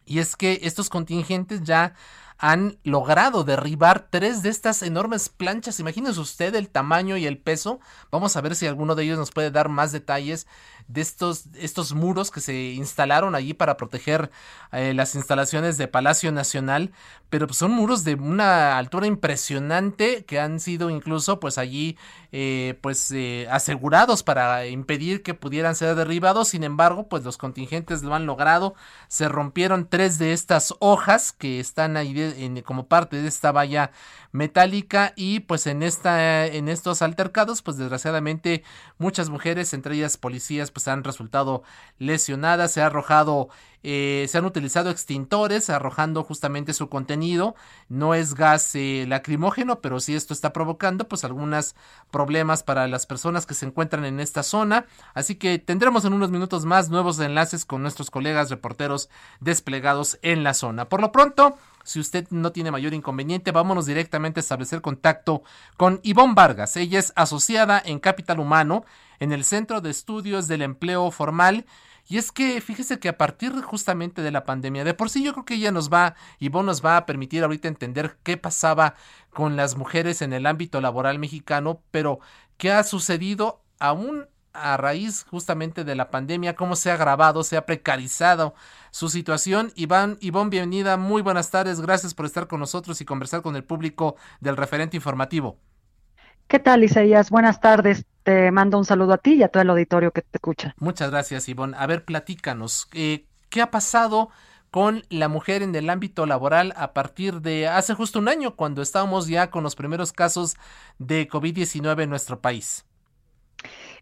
Y es que estos contingentes ya han logrado derribar tres de estas enormes planchas. Imagínese usted el tamaño y el peso. Vamos a ver si alguno de ellos nos puede dar más detalles de estos, estos muros que se instalaron allí para proteger eh, las instalaciones de Palacio Nacional, pero pues, son muros de una altura impresionante que han sido incluso pues allí eh, pues eh, asegurados para impedir que pudieran ser derribados, sin embargo pues los contingentes lo han logrado, se rompieron tres de estas hojas que están ahí como parte de esta valla metálica y pues en esta en estos altercados pues desgraciadamente muchas mujeres entre ellas policías pues han resultado lesionadas se ha arrojado eh, se han utilizado extintores arrojando justamente su contenido. No es gas eh, lacrimógeno pero si esto está provocando pues algunos problemas para las personas que se encuentran en esta zona. Así que tendremos en unos minutos más nuevos enlaces con nuestros colegas reporteros desplegados en la zona. Por lo pronto si usted no tiene mayor inconveniente, vámonos directamente a establecer contacto con Ivonne Vargas. Ella es asociada en Capital Humano en el Centro de Estudios del Empleo Formal. Y es que fíjese que a partir justamente de la pandemia, de por sí yo creo que ella nos va, Ivonne nos va a permitir ahorita entender qué pasaba con las mujeres en el ámbito laboral mexicano, pero qué ha sucedido aún a raíz justamente de la pandemia, cómo se ha agravado, se ha precarizado su situación. Iván, Iván, bienvenida, muy buenas tardes, gracias por estar con nosotros y conversar con el público del referente informativo. ¿Qué tal, Isaías? Buenas tardes. Te mando un saludo a ti y a todo el auditorio que te escucha. Muchas gracias, Ivonne. A ver, platícanos, eh, ¿qué ha pasado con la mujer en el ámbito laboral a partir de hace justo un año, cuando estábamos ya con los primeros casos de COVID-19 en nuestro país?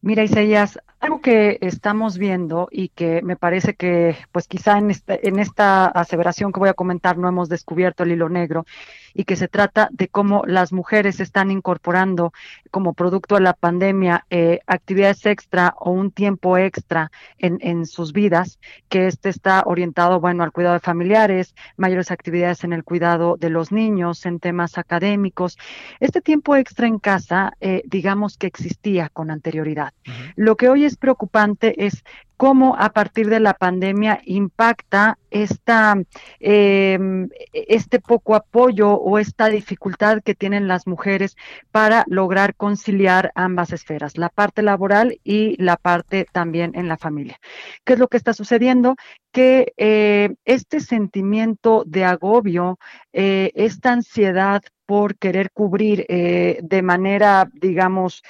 Mira, Isaías, algo que estamos viendo y que me parece que, pues quizá en esta, en esta aseveración que voy a comentar no hemos descubierto el hilo negro, y que se trata de cómo las mujeres están incorporando como producto de la pandemia eh, actividades extra o un tiempo extra en, en sus vidas, que este está orientado, bueno, al cuidado de familiares, mayores actividades en el cuidado de los niños, en temas académicos. Este tiempo extra en casa, eh, digamos que existía con anterioridad. Lo que hoy es preocupante es cómo a partir de la pandemia impacta esta, em, este poco apoyo o esta dificultad que tienen las mujeres para lograr conciliar ambas esferas, la parte laboral y la parte también en la familia. ¿Qué es lo que está sucediendo? Que eh, este sentimiento de agobio, eh, esta ansiedad por querer cubrir eh, de manera, digamos,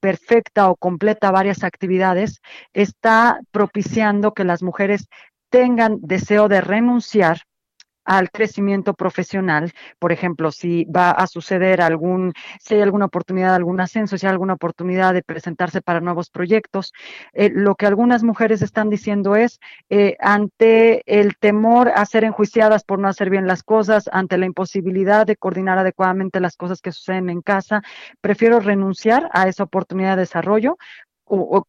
perfecta o completa varias actividades, está propiciando que las mujeres tengan deseo de renunciar al crecimiento profesional, por ejemplo, si va a suceder algún, si hay alguna oportunidad de algún ascenso, si hay alguna oportunidad de presentarse para nuevos proyectos. Eh, lo que algunas mujeres están diciendo es, eh, ante el temor a ser enjuiciadas por no hacer bien las cosas, ante la imposibilidad de coordinar adecuadamente las cosas que suceden en casa, prefiero renunciar a esa oportunidad de desarrollo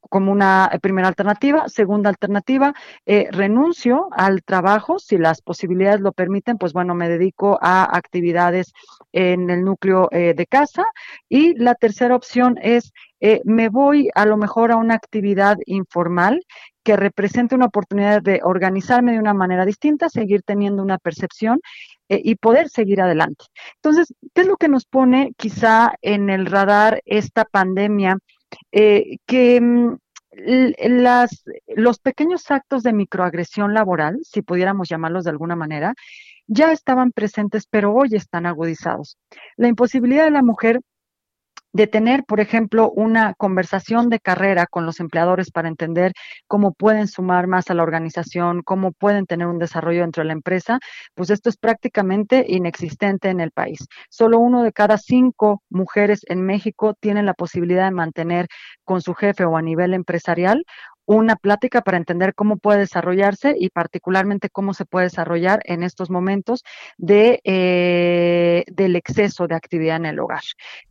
como una primera alternativa. Segunda alternativa, eh, renuncio al trabajo, si las posibilidades lo permiten, pues bueno, me dedico a actividades en el núcleo eh, de casa. Y la tercera opción es, eh, me voy a lo mejor a una actividad informal que represente una oportunidad de organizarme de una manera distinta, seguir teniendo una percepción y poder seguir adelante. Entonces, ¿qué es lo que nos pone quizá en el radar esta pandemia? Eh, que mm, las, los pequeños actos de microagresión laboral, si pudiéramos llamarlos de alguna manera, ya estaban presentes, pero hoy están agudizados. La imposibilidad de la mujer de tener, por ejemplo, una conversación de carrera con los empleadores para entender cómo pueden sumar más a la organización, cómo pueden tener un desarrollo dentro de la empresa, pues esto es prácticamente inexistente en el país. Solo uno de cada cinco mujeres en México tiene la posibilidad de mantener con su jefe o a nivel empresarial una plática para entender cómo puede desarrollarse y particularmente cómo se puede desarrollar en estos momentos de, eh, del exceso de actividad en el hogar.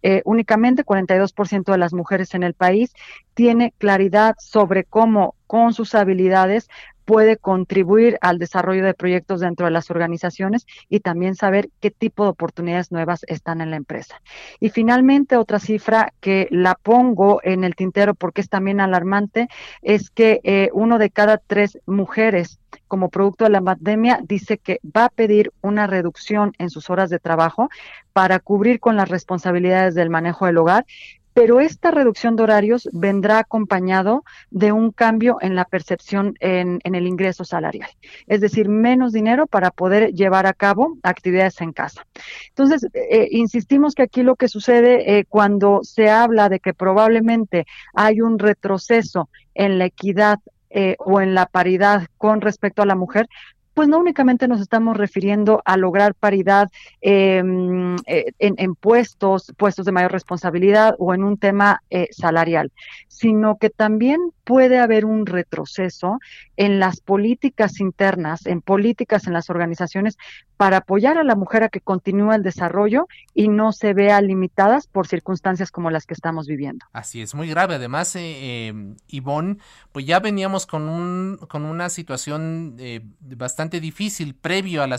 Eh, únicamente 42% de las mujeres en el país tiene claridad sobre cómo con sus habilidades puede contribuir al desarrollo de proyectos dentro de las organizaciones y también saber qué tipo de oportunidades nuevas están en la empresa. Y finalmente, otra cifra que la pongo en el tintero porque es también alarmante, es que eh, uno de cada tres mujeres como producto de la pandemia dice que va a pedir una reducción en sus horas de trabajo para cubrir con las responsabilidades del manejo del hogar pero esta reducción de horarios vendrá acompañado de un cambio en la percepción en, el ingreso salarial, es decir, menos dinero para poder llevar a cabo actividades en casa. Entonces, eh, insistimos que aquí lo que sucede eh, cuando se habla de que probablemente hay un retroceso en la equidad eh, o en la paridad con respecto a la mujer, pues no únicamente nos estamos refiriendo a lograr paridad em, eh, en, puestos, puestos de mayor responsabilidad o en un tema eh, salarial, sino que también puede haber un retroceso en las políticas internas, en políticas en las organizaciones para apoyar a la mujer a que continúe el desarrollo y no se vea limitadas por circunstancias como las que estamos viviendo. Así es, muy grave. Además, eh, em, Ivonne, pues ya veníamos con, un, con una situación eh, bastante difícil previo a, la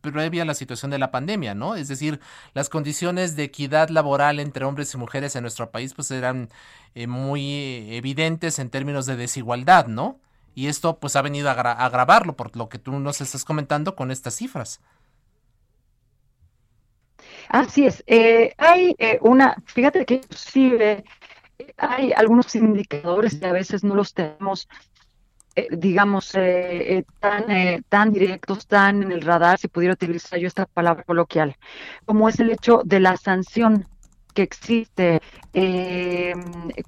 previo a la situación de la pandemia, ¿no? Es decir, las condiciones de equidad laboral entre hombres y mujeres en nuestro país pues eran eh, muy evidentes en términos de desigualdad, ¿no? Y esto pues ha venido a, agravarlo por lo que tú nos estás comentando con estas cifras. Así es. Eh, hay eh, una, fíjate que inclusive hay algunos indicadores que a veces no los tenemos, digamos, tan, tan directos, tan en el radar, si pudiera utilizar yo esta palabra coloquial, como es el hecho de la sanción que existe eh,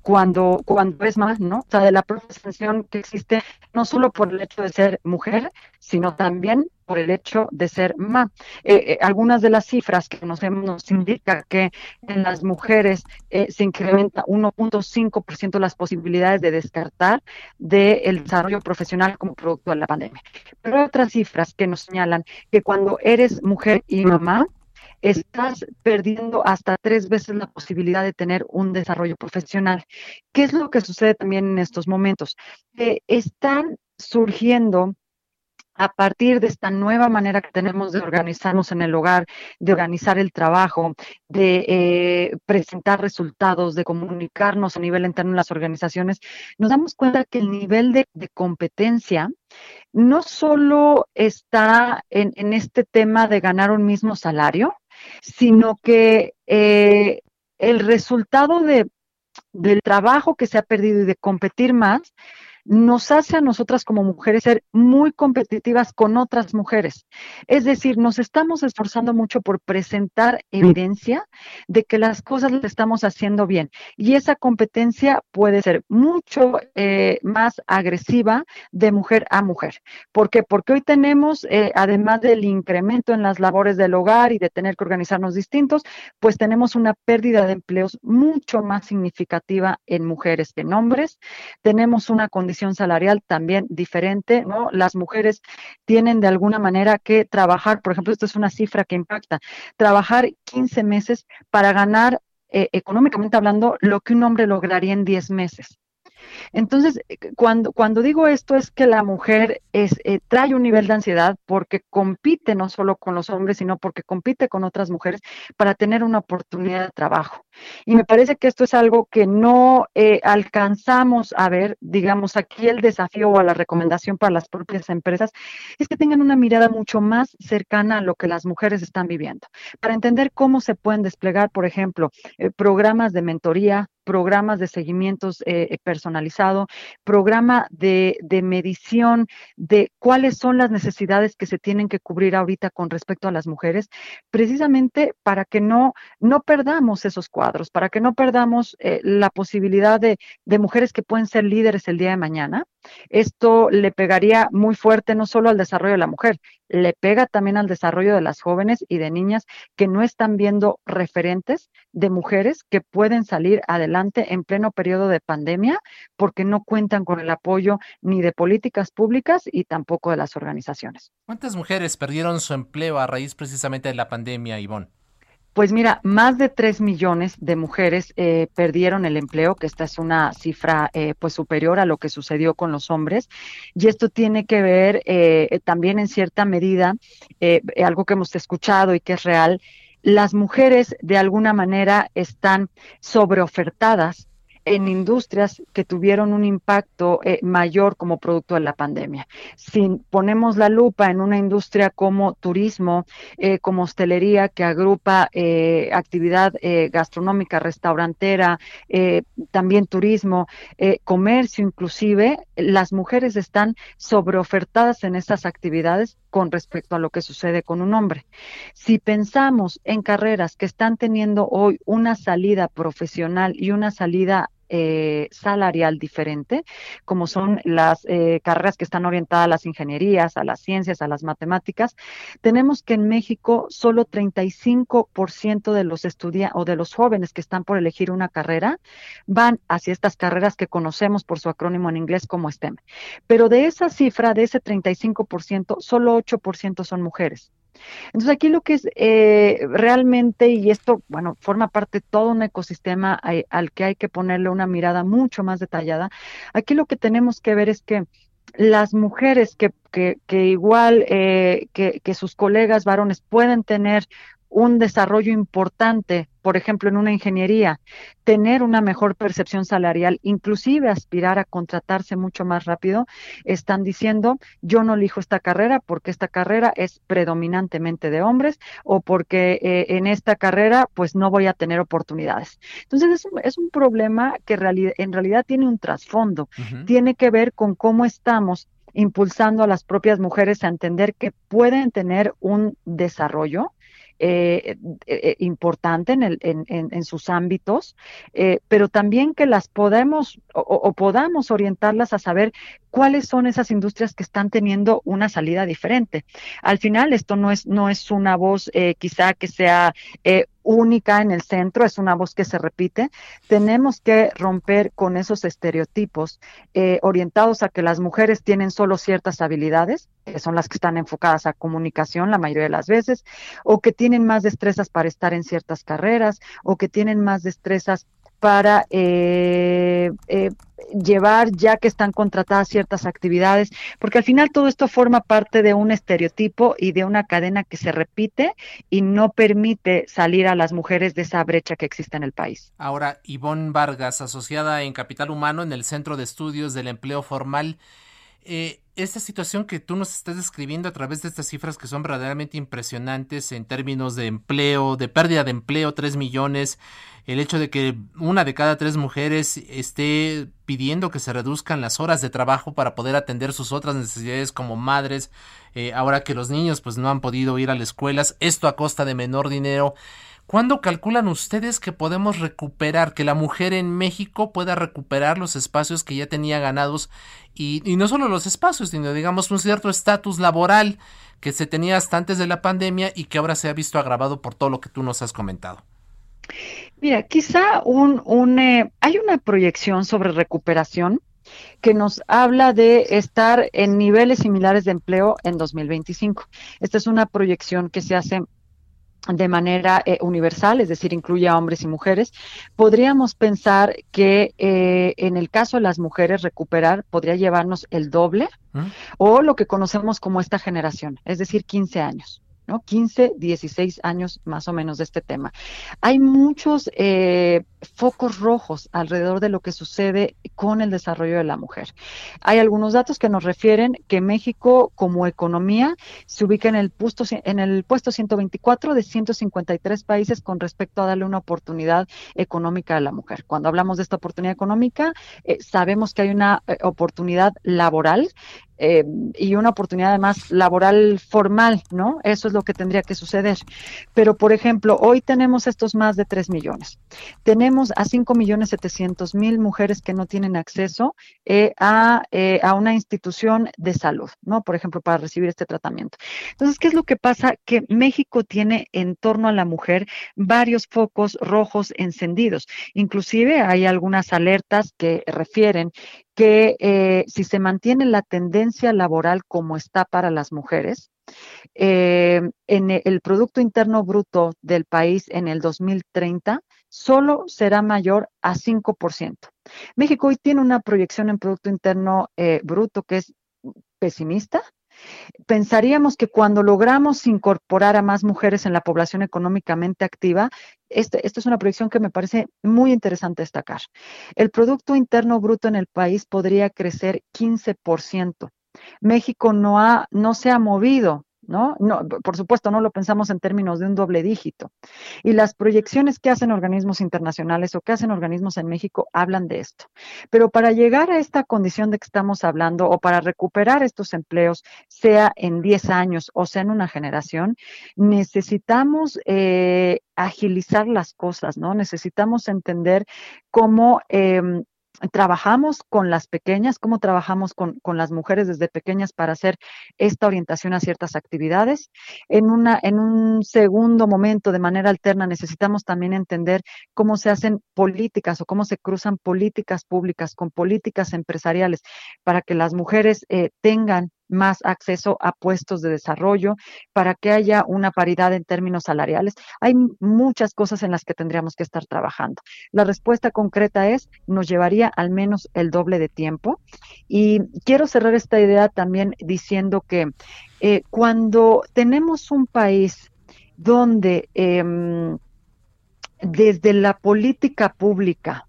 cuando, cuando es más, ¿no? O sea, de la profesión que existe no solo por el hecho de ser mujer, sino también por el hecho de ser mamá. Eh, eh, algunas de las cifras que nos, nos indica que en las mujeres se incrementa 1.5% las posibilidades de descartar del desarrollo profesional como producto de la pandemia. Pero hay otras cifras que nos señalan que cuando eres mujer y mamá, estás perdiendo hasta tres veces la posibilidad de tener un desarrollo profesional. ¿Qué es lo que sucede también en estos momentos? están surgiendo a partir de esta nueva manera que tenemos de organizarnos en el hogar, de organizar el trabajo, de eh, presentar resultados, de comunicarnos a nivel interno en las organizaciones, nos damos cuenta que el nivel de, competencia no solo está en, en, este tema de ganar un mismo salario, sino que eh, el resultado de, del trabajo que se ha perdido y de competir más nos hace a nosotras como mujeres ser muy competitivas con otras mujeres. Es decir, nos estamos esforzando mucho por presentar evidencia de que las cosas las estamos haciendo bien. Y esa competencia puede ser mucho eh, más agresiva de mujer a mujer. ¿Por qué? Porque hoy tenemos, eh, además del incremento en las labores del hogar y de tener que organizarnos distintos, pues tenemos una pérdida de empleos mucho más significativa en mujeres que en hombres. Tenemos una condición salarial también diferente, ¿no? Las mujeres tienen de alguna manera que trabajar, por ejemplo, esto es una cifra que impacta, trabajar 15 meses para ganar eh, económicamente hablando lo que un hombre lograría en 10 meses. Entonces, eh, cuando, cuando digo esto es que la mujer es, eh, trae un nivel de ansiedad porque compite no solo con los hombres, sino porque compite con otras mujeres para tener una oportunidad de trabajo. Y me parece que esto es algo que no eh, alcanzamos a ver, digamos, aquí el desafío o la recomendación para las propias empresas es que tengan una mirada mucho más cercana a lo que las mujeres están viviendo, para entender cómo se pueden desplegar, por ejemplo, programas de mentoría, programas de seguimientos eh, personalizado, programa de, de, medición de cuáles son las necesidades que se tienen que cubrir ahorita con respecto a las mujeres, precisamente para que no, no perdamos esos cuadros, para que no perdamos eh, la posibilidad de, de mujeres que pueden ser líderes el día de mañana. Esto le pegaría muy fuerte no solo al desarrollo de la mujer, le pega también al desarrollo de las jóvenes y de niñas que no están viendo referentes de mujeres que pueden salir adelante en pleno periodo de pandemia porque no cuentan con el apoyo ni de políticas públicas y tampoco de las organizaciones. ¿Cuántas mujeres perdieron su empleo a raíz precisamente de la pandemia, Ivonne? Pues mira, más de 3 millones de mujeres eh, perdieron el empleo, que esta es una cifra eh, pues superior a lo que sucedió con los hombres. Y esto tiene que ver eh, también en cierta medida, algo que hemos escuchado y que es real, las mujeres de alguna manera están sobreofertadas en industrias que tuvieron un impacto eh, mayor como producto de la pandemia. Si ponemos la lupa en una industria como turismo, eh, como hostelería, que agrupa eh, actividad gastronómica, restaurantera, también turismo, comercio inclusive, las mujeres están sobreofertadas en estas actividades con respecto a lo que sucede con un hombre. Si pensamos en carreras que están teniendo hoy una salida profesional y una salida eh, salarial diferente, como son las eh, carreras que están orientadas a las ingenierías, a las ciencias, a las matemáticas, tenemos que en México solo 35% de los estudiantes o de los jóvenes que están por elegir una carrera van hacia estas carreras que conocemos por su acrónimo en inglés como STEM. Pero de esa cifra, de ese 35%, solo 8% son mujeres. Entonces aquí lo que es eh, realmente, y esto, bueno, forma parte de todo un ecosistema al que hay que ponerle una mirada mucho más detallada, aquí lo que tenemos que ver es que las mujeres que, que, que igual eh, que, que sus colegas varones pueden tener un desarrollo importante, por ejemplo, en una ingeniería, tener una mejor percepción salarial, inclusive aspirar a contratarse mucho más rápido, están diciendo, yo no elijo esta carrera porque esta carrera es predominantemente de hombres o porque eh, en esta carrera pues no voy a tener oportunidades. Entonces es un, es un problema que en realidad tiene un trasfondo, tiene que ver con cómo estamos impulsando a las propias mujeres a entender que pueden tener un desarrollo, eh, eh, importante en, el, en, en, sus ámbitos, eh, pero también que las podemos o, podamos orientarlas a saber cuáles son esas industrias que están teniendo una salida diferente. Al final, esto no es, no es una voz quizá que sea única en el centro, es una voz que se repite. Tenemos que romper con esos estereotipos eh, orientados a que las mujeres tienen solo ciertas habilidades, que son las que están enfocadas a comunicación la mayoría de las veces, o que tienen más destrezas para estar en ciertas carreras, o que tienen más destrezas para eh, eh, llevar ya que están contratadas ciertas actividades, porque al final todo esto forma parte de un estereotipo y de una cadena que se repite y no permite salir a las mujeres de esa brecha que existe en el país. Ahora, Ivonne Vargas, asociada en Capital Humano en el Centro de Estudios del Empleo Formal, eh, esta situación que tú nos estás describiendo a través de estas cifras que son verdaderamente impresionantes en términos de empleo, de pérdida de empleo, 3 millones, el hecho de que una de cada tres mujeres esté pidiendo que se reduzcan las horas de trabajo para poder atender sus otras necesidades como madres, eh, ahora que los niños pues no han podido ir a las escuelas, esto a costa de menor dinero. ¿Cuándo calculan ustedes que podemos recuperar, que la mujer en México pueda recuperar los espacios que ya tenía ganados y, no solo los espacios, sino digamos un cierto estatus laboral que se tenía hasta antes de la pandemia y que ahora se ha visto agravado por todo lo que tú nos has comentado? Mira, quizá un, eh, hay una proyección sobre recuperación que nos habla de estar en niveles similares de empleo en 2025. Esta es una proyección que se hace de manera eh, universal, es decir, incluye a hombres y mujeres, podríamos pensar que eh, en el caso de las mujeres recuperar podría llevarnos el doble ¿Mm? o lo que conocemos como esta generación, es decir, 15 años. ¿No? 15, 16 años más o menos de este tema. Hay muchos eh, focos rojos alrededor de lo que sucede con el desarrollo de la mujer. Hay algunos datos que nos refieren que México como economía se ubica en el puesto, en el puesto 124 de 153 países con respecto a darle una oportunidad económica a la mujer. Cuando hablamos de esta oportunidad económica, eh, sabemos que hay una eh, oportunidad laboral y una oportunidad además laboral formal, ¿no? Eso es lo que tendría que suceder. Pero, por ejemplo, hoy tenemos estos más de 3 millones. Tenemos a 5 millones 700 mil mujeres que no tienen acceso eh, a, eh, a una institución de salud, ¿no? Por ejemplo, para recibir este tratamiento. Entonces, ¿qué es lo que pasa? Que México tiene en torno a la mujer varios focos rojos encendidos. Inclusive hay algunas alertas que refieren que eh, si se mantiene la tendencia laboral como está para las mujeres, eh, en el Producto Interno Bruto del país en el 2030 solo será mayor a 5%. México hoy tiene una proyección en Producto Interno eh, Bruto que es pesimista, Pensaríamos que cuando logramos incorporar a más mujeres en la población económicamente activa, este, esta es una proyección que me parece muy interesante destacar. El Producto Interno Bruto en el país podría crecer 15%. México no, ha, no se ha movido ¿no? No, por supuesto, no lo pensamos en términos de un doble dígito. Y las proyecciones que hacen organismos internacionales o que hacen organismos en México hablan de esto. Pero para llegar a esta condición de que estamos hablando o para recuperar estos empleos, sea en 10 años o sea en una generación, necesitamos eh, agilizar las cosas, ¿no? Necesitamos entender cómo em, trabajamos con las pequeñas, cómo trabajamos con, con, las mujeres desde pequeñas para hacer esta orientación a ciertas actividades. En, una, en un segundo momento, de manera alterna, necesitamos también entender cómo se hacen políticas o cómo se cruzan políticas públicas con políticas empresariales para que las mujeres eh, tengan más acceso a puestos de desarrollo, para que haya una paridad en términos salariales. Hay muchas cosas en las que tendríamos que estar trabajando. La respuesta concreta es, nos llevaría al menos el doble de tiempo. Y quiero cerrar esta idea también diciendo que eh, cuando tenemos un país donde em, desde la política pública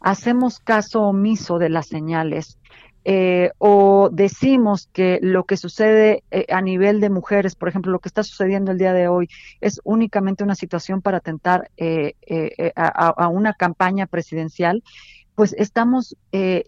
hacemos caso omiso de las señales, eh, o decimos que lo que sucede eh, a nivel de mujeres, por ejemplo, lo que está sucediendo el día de hoy, es únicamente una situación para atentar eh, a, una campaña presidencial, pues estamos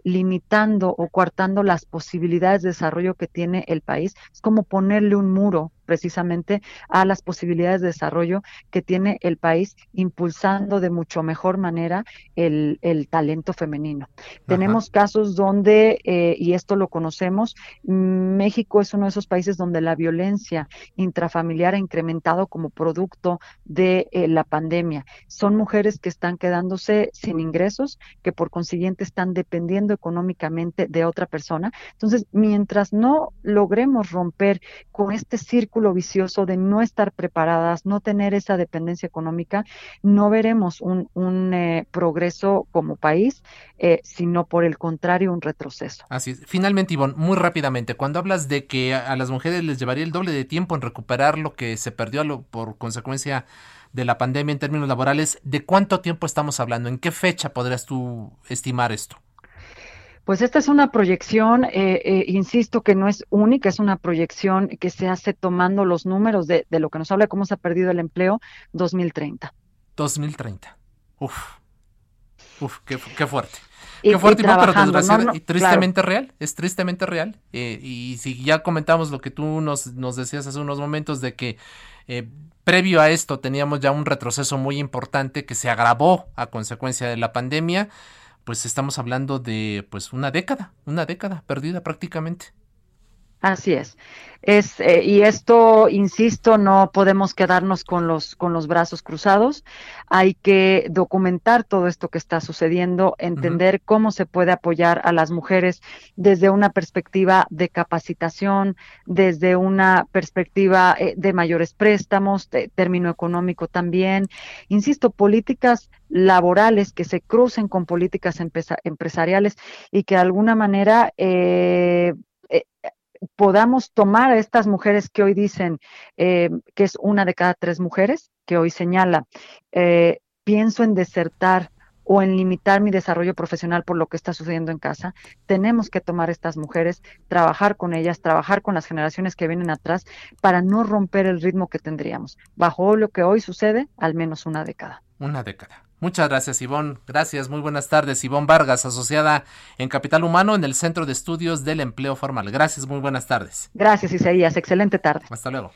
limitando o coartando las posibilidades de desarrollo que tiene el país. Es como ponerle un muro precisamente a las posibilidades de desarrollo que tiene el país, impulsando de mucho mejor manera el, talento femenino. Tenemos casos donde, eh, y esto lo conocemos, México es uno de esos países donde la violencia intrafamiliar ha incrementado como producto de eh, la pandemia. Son mujeres que están quedándose sin ingresos, que por consiguiente están dependiendo económicamente de otra persona. Entonces, mientras no logremos romper con este círculo, vicioso de no estar preparadas, no tener esa dependencia económica, no veremos un, eh, progreso como país, eh, sino por el contrario, un retroceso. Así es. Finalmente, Ivonne, muy rápidamente, cuando hablas de que a, las mujeres les llevaría el doble de tiempo en recuperar lo que se perdió por consecuencia de la pandemia en términos laborales, ¿de cuánto tiempo estamos hablando? ¿En qué fecha podrías tú estimar esto? Pues esta es una proyección, eh, eh, insisto que no es única, es una proyección que se hace tomando los números de, de, lo que nos habla de cómo se ha perdido el empleo 2030. 2030. Uf. Uf, qué, qué fuerte. Qué fuerte, y pero y tristemente real, es tristemente real. Eh, y si ya comentamos lo que tú nos, nos decías hace unos momentos de que eh, previo a esto teníamos ya un retroceso muy importante que se agravó a consecuencia de la pandemia, pues estamos hablando de pues una década, una década perdida prácticamente. Así es. Es, eh, y esto, insisto, no podemos quedarnos con los, con los brazos cruzados. Hay que documentar todo esto que está sucediendo, entender cómo se puede apoyar a las mujeres desde una perspectiva de capacitación, desde una perspectiva eh, de mayores préstamos, de término económico también. Insisto, políticas laborales que se crucen con políticas empresariales y que de alguna manera eh, podamos tomar a estas mujeres que hoy dicen eh, que es una de cada tres mujeres, que hoy señala, eh, pienso en desertar o en limitar mi desarrollo profesional por lo que está sucediendo en casa, tenemos que tomar estas mujeres, trabajar con ellas, trabajar con las generaciones que vienen atrás para no romper el ritmo que tendríamos. Bajo lo que hoy sucede, al menos una década. Una década. Muchas gracias, Ivonne. Gracias, muy buenas tardes. Ivonne Vargas, asociada en Capital Humano en el Centro de Estudios del Empleo Formal. Gracias, muy buenas tardes. Gracias, Isaías. Excelente tarde. Hasta luego.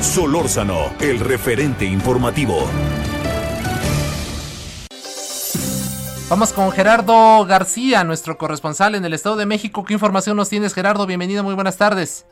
Solórzano, el referente informativo. Vamos con Gerardo García, nuestro corresponsal en el Estado de México. ¿Qué información nos tienes, Gerardo? Bienvenido, muy buenas tardes.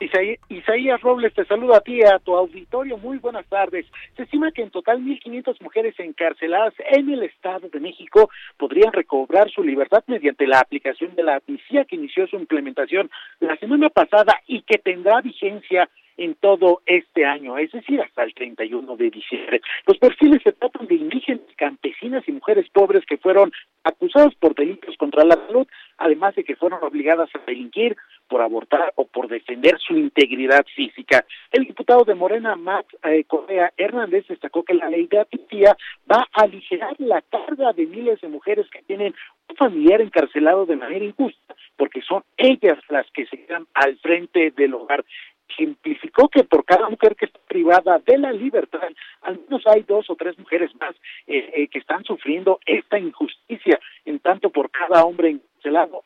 Isaías Robles, te saludo a ti a tu auditorio. Muy buenas tardes. Se estima que en total 1.500 mujeres encarceladas en el Estado de México podrían recobrar su libertad mediante la aplicación de la amnistía que inició su implementación la semana pasada y que tendrá vigencia en todo este año, es decir, hasta el 31 de diciembre. Los perfiles se tratan de indígenas, campesinas y mujeres pobres que fueron acusadas por delitos contra la salud, además de que fueron obligadas a delinquir por abortar o por defender su integridad física. El diputado de Morena, Max eh, Correa Hernández, destacó que la ley de amnistía va a aligerar la carga de miles de mujeres que tienen un familiar encarcelado de manera injusta, porque son ellas las que se quedan al frente del hogar ejemplificó que por cada mujer que está privada de la libertad, al menos hay dos o tres mujeres más eh, eh, que están sufriendo esta injusticia, en tanto por cada hombre encarcelado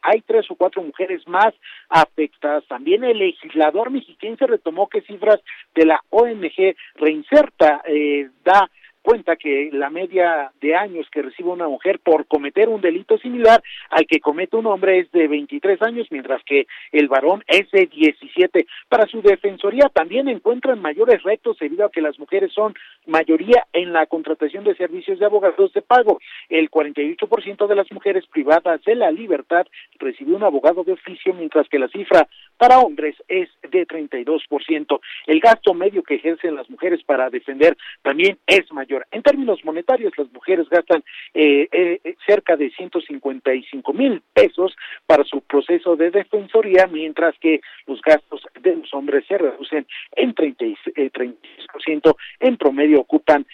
hay tres o cuatro mujeres más afectadas. También el legislador mexiquense retomó que cifras de la ONG Reinserta eh, da cuenta que la media de años que recibe una mujer por cometer un delito similar al que comete un hombre es de 23 años, mientras que el varón es de 17. Para su defensoría también encuentran mayores retos debido a que las mujeres son mayoría en la contratación de servicios de abogados de pago. El 48% de las mujeres privadas de la libertad recibió un abogado de oficio, mientras que la cifra para hombres es de 32%. El gasto medio que ejercen las mujeres para defender también es mayor en términos monetarios, las mujeres gastan eh, eh, cerca de 155 mil pesos para su proceso de defensoría, mientras que los gastos de los hombres se reducen en 36%, eh, en promedio ocupan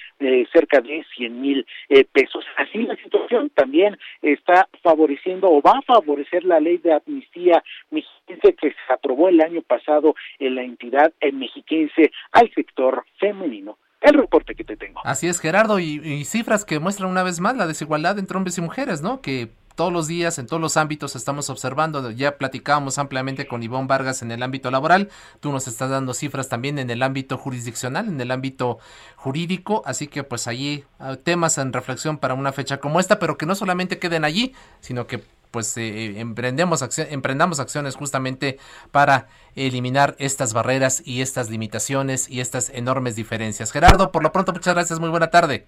cerca de 100 mil pesos. Así la situación también está favoreciendo o va a favorecer la ley de amnistía mexiquense que se aprobó el año pasado en la entidad mexiquense al sector femenino el reporte que te tengo. Así es, Gerardo, y, cifras que muestran una vez más la desigualdad entre hombres y mujeres, ¿no? Que todos los días, en todos los ámbitos estamos observando, ya platicábamos ampliamente con Ivonne Vargas en el ámbito laboral, tú nos estás dando cifras también en el ámbito jurisdiccional, en el ámbito jurídico, así que pues allí ah, temas en reflexión para una fecha como esta, pero que no solamente queden allí, sino que pues eh, emprendemos emprendamos acciones justamente para eliminar estas barreras y estas limitaciones y estas enormes diferencias. Gerardo, por lo pronto, muchas gracias, muy buena tarde.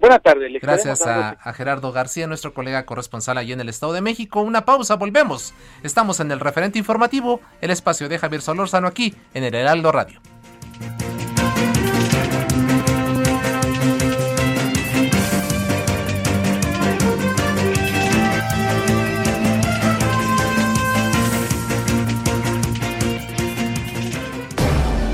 Buena tarde. Gracias a, a, Gerardo García, nuestro colega corresponsal allí en el Estado de México. Una pausa, volvemos. Estamos en el referente informativo, el espacio de Javier Solórzano aquí en el Heraldo Radio.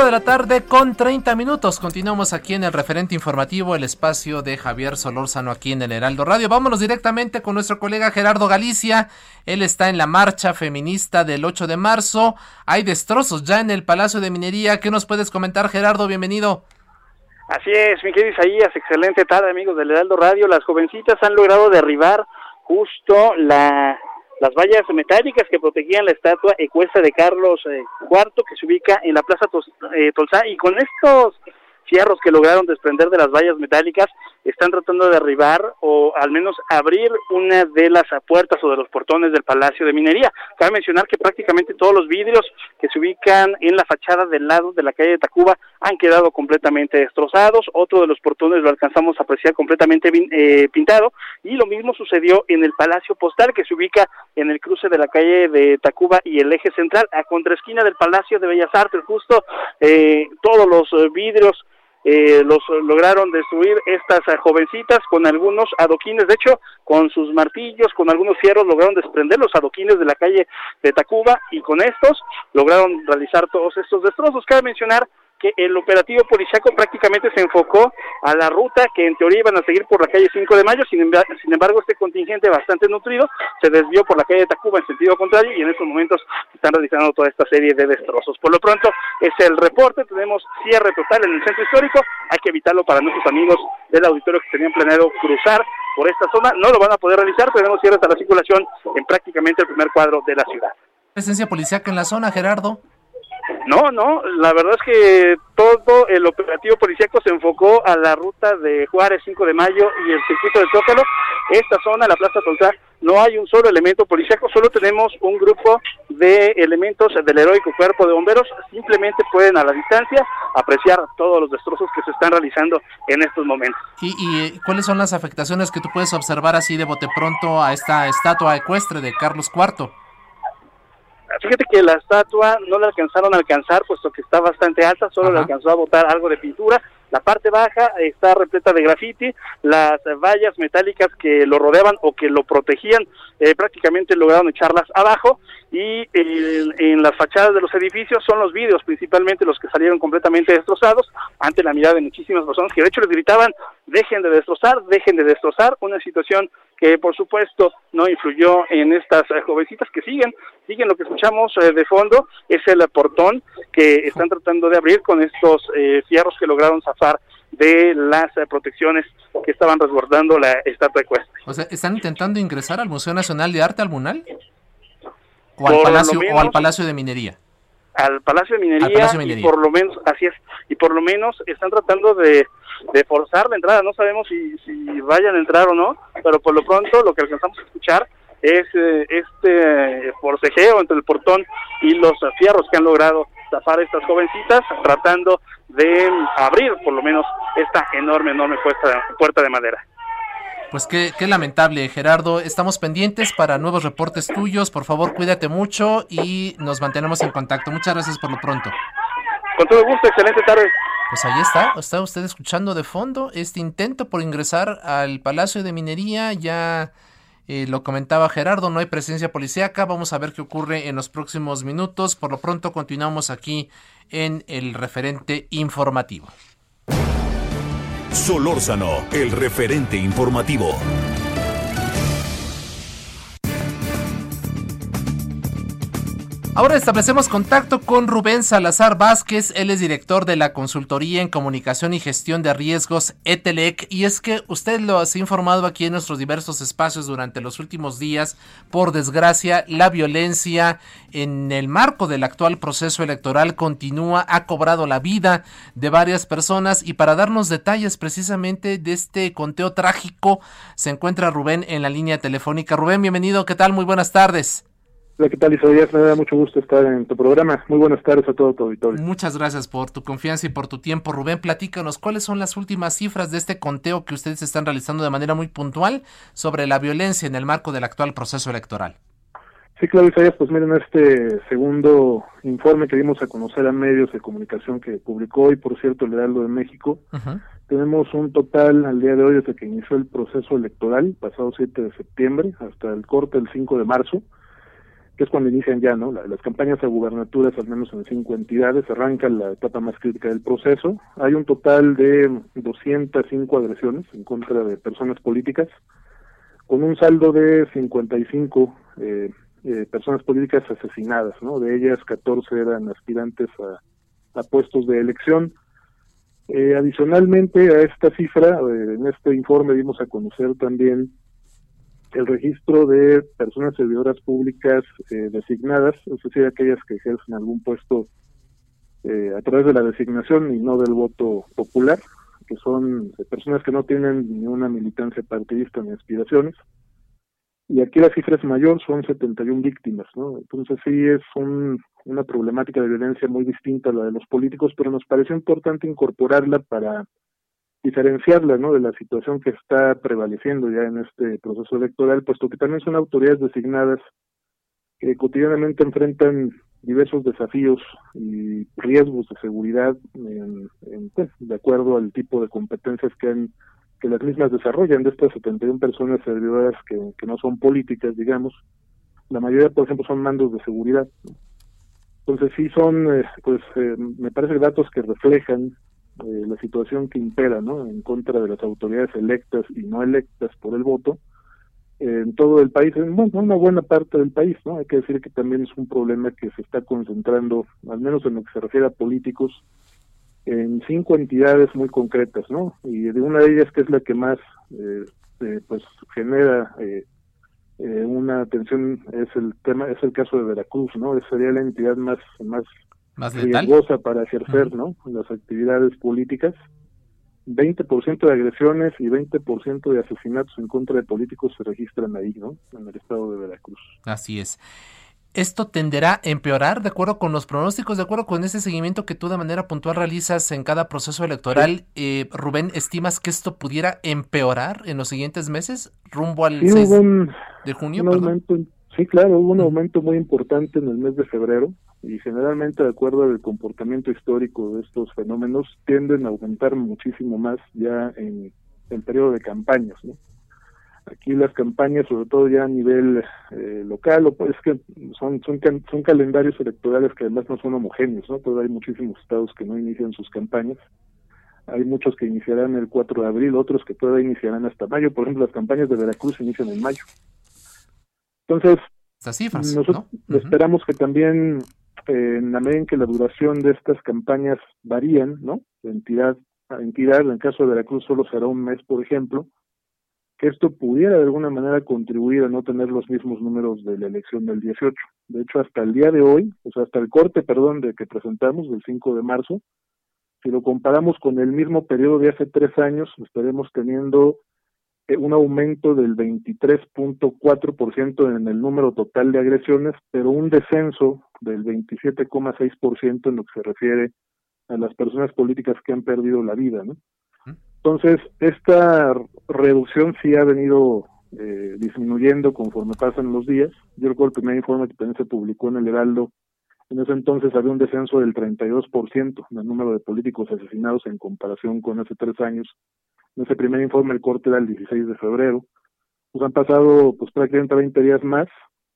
De la tarde con 30 minutos. Continuamos aquí en el referente informativo, el espacio de Javier Solórzano aquí en el Heraldo Radio. Vámonos directamente con nuestro colega Gerardo Galicia. Él está en la marcha feminista del 8 de marzo. Hay destrozos ya en el Palacio de Minería. ¿Qué nos puedes comentar, Gerardo? Bienvenido. Así es, mi querido Isaías. Excelente tarde, amigos del Heraldo Radio. Las jovencitas han logrado derribar justo la las vallas metálicas que protegían la estatua ecuestre de Carlos IV eh, que se ubica en la Plaza eh, Tolsá y con estos fierros que lograron desprender de las vallas metálicas están tratando de derribar o al menos abrir una de las puertas o de los portones del Palacio de Minería. Cabe mencionar que prácticamente todos los vidrios que se ubican en la fachada del lado de la calle de Tacuba han quedado completamente destrozados. Otro de los portones lo alcanzamos a apreciar completamente eh, pintado y lo mismo sucedió en el Palacio Postal que se ubica en el cruce de la calle de Tacuba y el eje central a contraesquina del Palacio de Bellas Artes. Justo eh, todos los eh, vidrios eh, los lograron destruir estas eh, jovencitas con algunos adoquines, de hecho, con sus martillos, con algunos fierros, lograron desprender los adoquines de la calle de Tacuba y con estos lograron realizar todos estos destrozos. Cabe mencionar que el operativo policiaco prácticamente se enfocó a la ruta que en teoría iban a seguir por la calle 5 de Mayo, sin, embargo este contingente bastante nutrido se desvió por la calle de Tacuba en sentido contrario y en estos momentos están realizando toda esta serie de destrozos. Por lo pronto es el reporte, tenemos cierre total en el centro histórico, hay que evitarlo para nuestros amigos del auditorio que tenían planeado cruzar por esta zona, no lo van a poder realizar, tenemos cierre hasta la circulación en prácticamente el primer cuadro de la ciudad. Presencia policiaca en la zona, Gerardo. No, no, la verdad es que todo el operativo policíaco se enfocó a la ruta de Juárez 5 de Mayo y el circuito de Zócalo. Esta zona, la Plaza Tolzá, no hay un solo elemento policíaco, solo tenemos un grupo de elementos del heroico cuerpo de bomberos. Simplemente pueden a la distancia apreciar todos los destrozos que se están realizando en estos momentos. ¿Y, y cuáles son las afectaciones que tú puedes observar así de bote pronto a esta estatua ecuestre de Carlos IV? Fíjate que la estatua no la alcanzaron a alcanzar, puesto que está bastante alta, solo le alcanzó a botar algo de pintura. La parte baja está repleta de grafiti, las vallas metálicas que lo rodeaban o que lo protegían eh, prácticamente lograron echarlas abajo y en las fachadas de los edificios son los vidrios principalmente los que salieron completamente destrozados ante la mirada de muchísimas personas que de hecho les gritaban dejen de destrozar, dejen de destrozar, una situación que por supuesto no influyó en estas jovencitas que siguen, siguen lo que escuchamos eh, de fondo, es el portón que están tratando de abrir con estos eh, fierros que lograron zafar de las protecciones que estaban resguardando la estatua ecuestre. O sea, ¿están intentando ingresar al Museo Nacional de Arte al Munal? ¿O al, Palacio, o al Palacio de Minería? Al Palacio de Minería, y por lo menos, así es, y por lo menos están tratando de de forzar la entrada. No sabemos si, si vayan a entrar o no, pero por lo pronto lo que alcanzamos a escuchar es eh, este forcejeo entre el portón y los fierros que han logrado zafar estas jovencitas, tratando de abrir por lo menos esta enorme, enorme puerta, puerta de madera. Pues qué, qué, lamentable, Gerardo. Estamos pendientes para nuevos reportes tuyos. Por favor, cuídate mucho y nos mantenemos en contacto. Muchas gracias por lo pronto. Con todo gusto, excelente tarde. Pues ahí está, está usted escuchando de fondo este intento por ingresar al Palacio de Minería. Ya eh, lo comentaba Gerardo, no hay presencia policíaca. Vamos a ver qué ocurre en los próximos minutos. Por lo pronto continuamos aquí en el referente informativo. Solórzano, el referente informativo. Ahora establecemos contacto con Rubén Salazar Vázquez, él es director de la consultoría en comunicación y gestión de riesgos ETELEC y es que usted lo ha informado aquí en nuestros diversos espacios durante los últimos días, por desgracia la violencia en el marco del actual proceso electoral continúa, ha cobrado la vida de varias personas y para darnos detalles precisamente de este conteo trágico se encuentra Rubén en la línea telefónica. Rubén, bienvenido, ¿qué tal? Muy buenas tardes. Hola, ¿qué tal, Isaías? Me da mucho gusto estar en tu programa. Muy buenas tardes a todo tu auditorio. Muchas gracias por tu confianza y por tu tiempo. Rubén, platícanos, ¿cuáles son las últimas cifras de este conteo que ustedes están realizando de manera muy puntual sobre la violencia en el marco del actual proceso electoral? Sí, claro, Isaías, pues miren, este segundo informe que dimos a conocer a medios de comunicación que publicó hoy, por cierto, el Heraldo de México, tenemos un total al día de hoy desde que inició el proceso electoral, pasado 7 de septiembre, hasta el corte el 5 de marzo, que es cuando inician ya ¿no? las campañas a gubernaturas, al menos en cinco entidades, arranca la etapa más crítica del proceso. Hay un total de 205 agresiones en contra de personas políticas, con un saldo de 55 eh, eh, personas políticas asesinadas, ¿no? De ellas 14 eran aspirantes a, puestos de elección. Eh, adicionalmente a esta cifra, eh, en este informe dimos a conocer también el registro de personas servidoras públicas eh, designadas, es decir, aquellas que ejercen algún puesto eh, a través de la designación y no del voto popular, que son personas que no tienen ni una militancia partidista ni aspiraciones. Y aquí la cifra es mayor, son 71 víctimas, ¿no? Entonces sí es una problemática de violencia muy distinta a la de los políticos, pero nos pareció importante incorporarla para diferenciarla ¿no? de la situación que está prevaleciendo ya en este proceso electoral, puesto que también son autoridades designadas que cotidianamente enfrentan diversos desafíos y riesgos de seguridad en, pues, de acuerdo al tipo de competencias que han que las mismas desarrollan de estas 71 personas servidoras que, no son políticas, digamos, la mayoría, por ejemplo, son mandos de seguridad. Entonces sí son, eh, pues, eh, me parece datos que reflejan eh, la situación que impera ¿no? en contra de las autoridades electas y no electas por el voto en todo el país, en bueno, una buena parte del país, ¿no? Hay que decir que también es un problema que se está concentrando, al menos en lo que se refiere a políticos, en cinco entidades muy concretas, ¿no? Y de una de ellas que es la que más, eh, eh, pues, genera eh, eh, una atención es el tema, es el caso de Veracruz, ¿no? Sería la entidad más más más riesgosa para ejercer ¿no? las actividades políticas. 20% de agresiones y 20% de asesinatos en contra de políticos se registran ahí, ¿no? En el estado de Veracruz. Así es. ¿Esto tenderá a empeorar de acuerdo con los pronósticos, de acuerdo con ese seguimiento que tú de manera puntual realizas en cada proceso electoral? Eh, Rubén, ¿estimas que esto pudiera empeorar en los siguientes meses rumbo al 6 de junio? sí, claro, hubo un aumento muy importante en el mes de febrero y generalmente de acuerdo al comportamiento histórico de estos fenómenos tienden a aumentar muchísimo más ya en el periodo de campañas. ¿no? Aquí las campañas, sobre todo ya a nivel eh, local, o es que son, son, son calendarios electorales que además no son homogéneos, ¿no? Todavía hay muchísimos estados que no inician sus campañas. Hay muchos que iniciarán el 4 de abril, otros que todavía iniciarán hasta mayo. Por ejemplo, las campañas de Veracruz inician en mayo. Entonces, nosotros esperamos que también en la medida en que la duración de estas campañas varían, ¿no? De entidad a entidad, en el caso de Veracruz solo será un mes, por ejemplo, que esto pudiera de alguna manera contribuir a no tener los mismos números de la elección del 18. De hecho, hasta el día de hoy, o sea, hasta el corte, perdón, de que presentamos, del 5 de marzo, si lo comparamos con el mismo periodo de hace tres años, estaremos teniendo eh, un aumento del 23.4% en el número total de agresiones, pero un descenso del 27,6% en lo que se refiere a las personas políticas que han perdido la vida, ¿no? Entonces, esta reducción sí ha venido eh, disminuyendo conforme pasan los días. Yo recuerdo el primer informe que también se publicó en el Heraldo, en ese entonces había un descenso del 32% en el número de políticos asesinados en comparación con hace tres años ese primer informe el corte era el 16 de febrero. Pues han pasado pues prácticamente 20 días más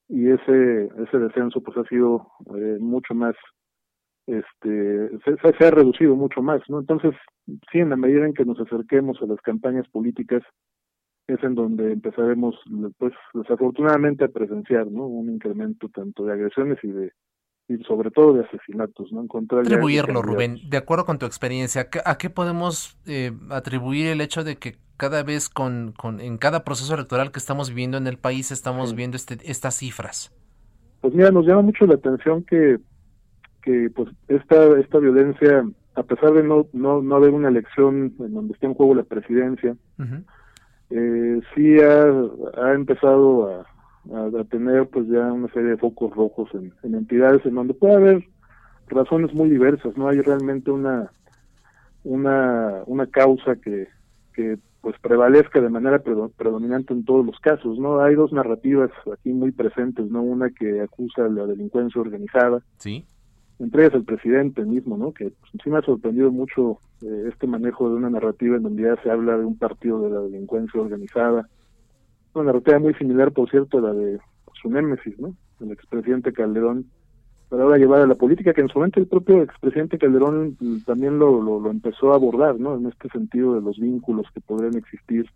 y ese ese descenso pues ha sido eh, mucho más este se, ha reducido mucho más no entonces sí en la medida en que nos acerquemos a las campañas políticas es en donde empezaremos pues desafortunadamente a presenciar no un incremento tanto de agresiones y de y sobre todo de asesinatos, ¿no? Encontrar atribuirlo, Rubén, de acuerdo con tu experiencia, ¿a qué podemos eh, atribuir el hecho de que cada vez con, con, en cada proceso electoral que estamos viviendo en el país estamos viendo este, estas cifras? Pues mira, nos llama mucho la atención que, que pues esta, esta violencia, a pesar de no, no, no haber una elección en donde esté en juego la presidencia, eh, sí ha, ha empezado a, a, tener pues ya una serie de focos rojos en, en, entidades en donde puede haber razones muy diversas, no hay realmente una una una causa que, que pues prevalezca de manera predominante en todos los casos, ¿no? Hay dos narrativas aquí muy presentes, ¿no? Una que acusa a la delincuencia organizada. Sí. Entre ellas el presidente mismo, ¿no? Que pues, sí me ha sorprendido mucho eh, este manejo de una narrativa en donde ya se habla de un partido de la delincuencia organizada una narrativa muy similar, por cierto, a la de su némesis, ¿no? El expresidente Calderón, para ahora llevar a la política, que en su momento el propio expresidente Calderón también lo, lo, empezó a abordar, ¿no? En este sentido de los vínculos que podrían existir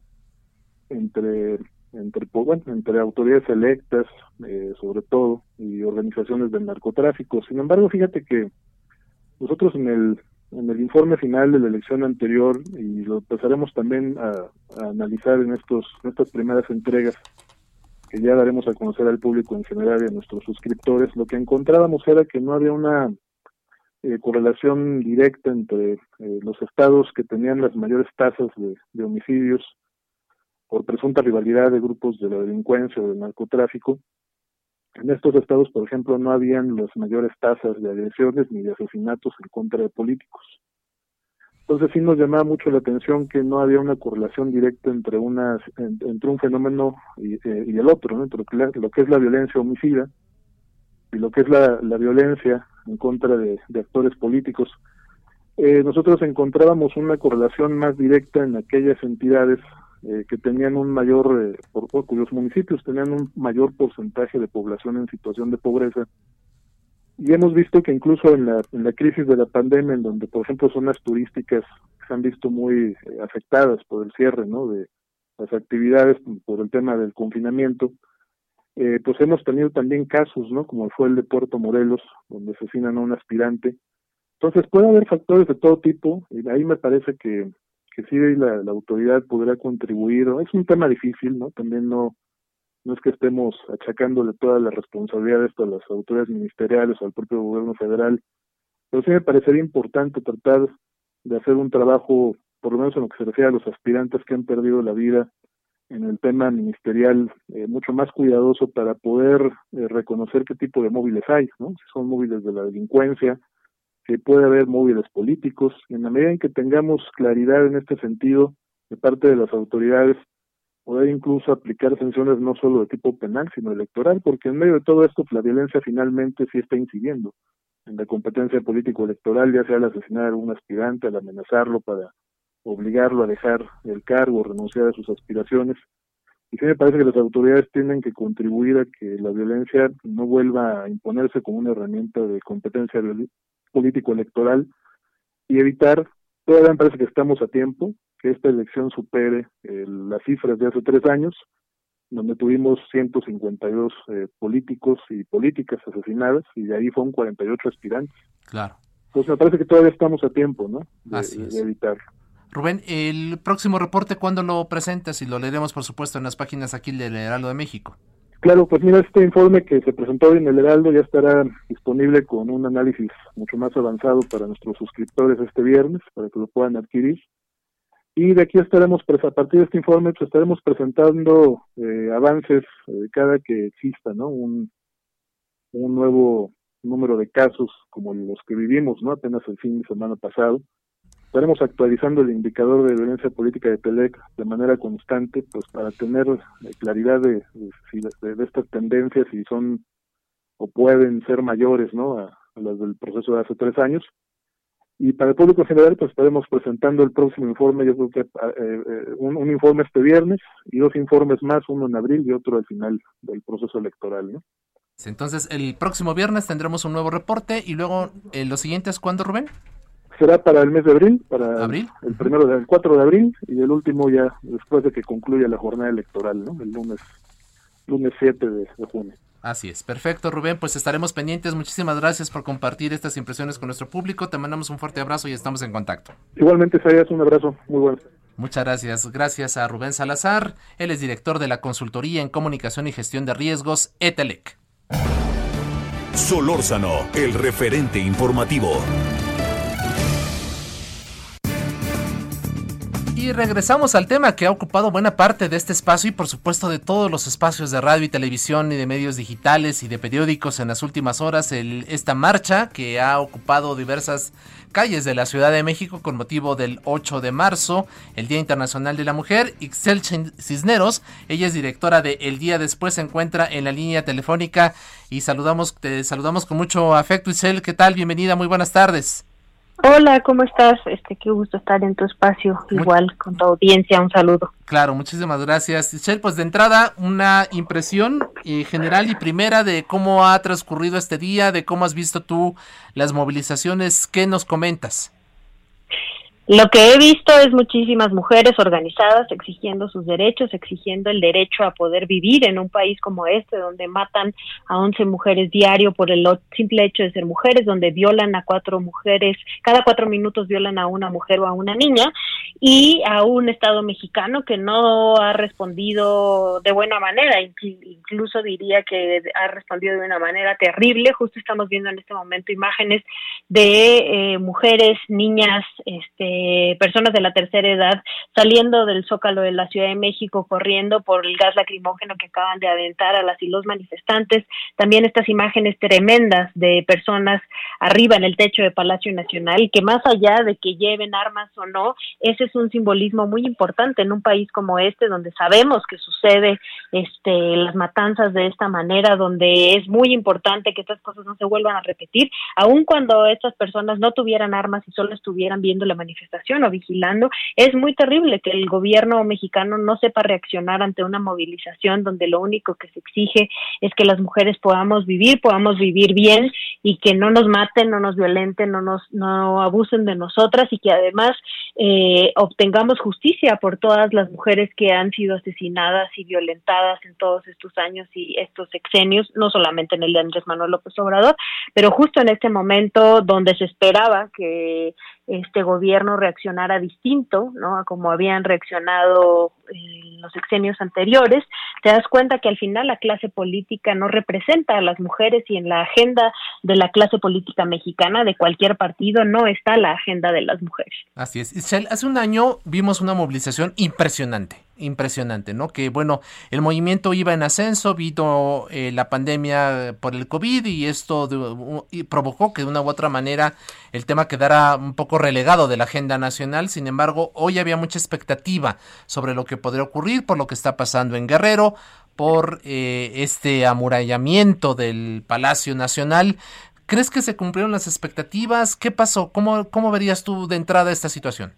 entre entre pues, bueno, entre autoridades electas eh, sobre todo y organizaciones del narcotráfico sin embargo fíjate que nosotros en el en el informe final de la elección anterior y lo empezaremos también a, analizar en estos estas primeras entregas que ya daremos a conocer al público en general y a nuestros suscriptores, lo que encontrábamos era que no había una eh, correlación directa entre eh, los estados que tenían las mayores tasas de, de, homicidios por presunta rivalidad de grupos de la delincuencia o del narcotráfico en estos estados, por ejemplo, no habían las mayores tasas de agresiones ni de asesinatos en contra de políticos. Entonces sí nos llamaba mucho la atención que no había una correlación directa entre una entre un fenómeno y, eh, el otro, entre lo que es la violencia homicida y lo que es la, la violencia en contra de, de actores políticos. Eh, nosotros encontrábamos una correlación más directa en aquellas entidades eh, que tenían un mayor, eh, por, cuyos municipios tenían un mayor porcentaje de población en situación de pobreza. Y hemos visto que incluso en la, en la crisis de la pandemia, en donde, por ejemplo, zonas turísticas se han visto muy eh, afectadas por el cierre ¿no? de las actividades, por el tema del confinamiento, pues hemos tenido también casos, ¿no? Como fue el de Puerto Morelos, donde asesinan a un aspirante. Entonces puede haber factores de todo tipo, y ahí me parece que que sí la, la autoridad podrá contribuir. Es un tema difícil, ¿no? También no no es que estemos achacándole todas las responsabilidades a las autoridades ministeriales o al propio gobierno federal, pero sí me parecería importante tratar de hacer un trabajo, por lo menos en lo que se refiere a los aspirantes que han perdido la vida en el tema ministerial, eh, mucho más cuidadoso para poder eh, reconocer qué tipo de móviles hay, ¿no? Si son móviles de la delincuencia, que puede haber móviles políticos. En la medida en que tengamos claridad en este sentido de parte de las autoridades, poder incluso aplicar sanciones no solo de tipo penal, sino electoral, porque en medio de todo esto pues, la violencia finalmente sí está incidiendo en la competencia político-electoral, ya sea al asesinar a un aspirante, al amenazarlo para obligarlo a dejar el cargo, renunciar a sus aspiraciones. Y sí me parece que las autoridades tienen que contribuir a que la violencia no vuelva a imponerse como una herramienta de competencia político electoral y evitar, todavía me parece que estamos a tiempo, que esta elección supere las cifras de hace tres años, donde tuvimos 152 eh, políticos y políticas asesinadas y de ahí fueron 48 aspirantes. Claro. Pues me parece que todavía estamos a tiempo, ¿no? De, Así es. de evitarlo. Rubén, el próximo reporte, ¿cuándo lo presentas? Y lo leeremos, por supuesto, en las páginas aquí del Heraldo de México. Claro, pues mira, este informe que se presentó hoy en el Heraldo ya estará disponible con un análisis mucho más avanzado para nuestros suscriptores este viernes, para que lo puedan adquirir. Y de aquí estaremos, pues, a partir de este informe, pues estaremos presentando eh, avances eh, cada que exista, ¿no? Un, un nuevo número de casos como los que vivimos. Apenas el fin de semana pasado estaremos actualizando el indicador de violencia política de PELEC de manera constante, pues para tener eh, claridad de, de, estas tendencias si son o pueden ser mayores, ¿no? A, las del proceso de hace tres años. Y para el público general, pues estaremos presentando el próximo informe, yo creo que eh, eh, un, un, informe este viernes y dos informes más, uno en abril y otro al final del proceso electoral, ¿no? Entonces, el próximo viernes tendremos un nuevo reporte y luego eh, los siguientes, ¿cuándo, Rubén? Será para el mes de abril, para el primero del 4 de abril y el último ya después de que concluya la jornada electoral, ¿no? El lunes lunes 7 de, junio. Así es, perfecto Rubén, pues estaremos pendientes. Muchísimas gracias por compartir estas impresiones con nuestro público. Te mandamos un fuerte abrazo y estamos en contacto. Igualmente, Sayas, un abrazo. Muy bueno. Muchas gracias. Gracias a Rubén Salazar. Él es director de la Consultoría en Comunicación y Gestión de Riesgos, ETELEC. Solórzano, el referente informativo. Y regresamos al tema que ha ocupado buena parte de este espacio y por supuesto de todos los espacios de radio y televisión y de medios digitales y de periódicos en las últimas horas, el, esta marcha que ha ocupado diversas calles de la Ciudad de México con motivo del 8 de marzo, el Día Internacional de la Mujer. Ixel Cisneros, ella es directora de El Día Después, se encuentra en la línea telefónica y saludamos, te saludamos con mucho afecto. Ixel, ¿qué tal? Bienvenida, muy buenas tardes. Hola, ¿cómo estás? Este, qué gusto estar en tu espacio, igual con tu audiencia, un saludo. Claro, muchísimas gracias. Michelle, pues de entrada, una impresión eh, general y primera de cómo ha transcurrido este día, de cómo has visto tú las movilizaciones, ¿qué nos comentas? Lo que he visto es muchísimas mujeres organizadas exigiendo sus derechos, exigiendo el derecho a poder vivir en un país como este, donde matan a 11 mujeres diario por el simple hecho de ser mujeres, donde violan a cuatro mujeres, cada cuatro minutos violan a una mujer o a una niña, y a un Estado mexicano que no ha respondido de buena manera, incluso diría que ha respondido de una manera terrible. Justo estamos viendo en este momento imágenes de eh, mujeres, niñas, este, eh, personas de la tercera edad saliendo del zócalo de la Ciudad de México corriendo por el gas lacrimógeno que acaban de aventar a las y los manifestantes. También estas imágenes tremendas de personas arriba en el techo de Palacio Nacional, que más allá de que lleven armas o no, ese es un simbolismo muy importante en un país como este, donde sabemos que sucede este, las matanzas de esta manera, donde es muy importante que estas cosas no se vuelvan a repetir, aun cuando estas personas no tuvieran armas y solo estuvieran viendo la manifestación o vigilando. Es muy terrible que el gobierno mexicano no sepa reaccionar ante una movilización donde lo único que se exige es que las mujeres podamos vivir, podamos vivir bien y que no nos maten, no nos violenten, no nos no abusen de nosotras y que además eh, obtengamos justicia por todas las mujeres que han sido asesinadas y violentadas en todos estos años y estos sexenios, no solamente en el de Andrés Manuel López Obrador, pero justo en este momento donde se esperaba que este gobierno reaccionara distinto, ¿no? A como habían reaccionado en los sexenios anteriores, te das cuenta que al final la clase política no representa a las mujeres y en la agenda de la clase política mexicana de cualquier partido no está la agenda de las mujeres. Así es. hace un año vimos una movilización impresionante impresionante, ¿no? Que bueno, el movimiento iba en ascenso, vino eh, la pandemia por el COVID y esto provocó que de una u otra manera el tema quedara un poco relegado de la agenda nacional. Sin embargo, hoy había mucha expectativa sobre lo que podría ocurrir por lo que está pasando en Guerrero, por eh, este amurallamiento del Palacio Nacional. ¿Crees que se cumplieron las expectativas? ¿Qué pasó? ¿Cómo, cómo verías tú de entrada esta situación?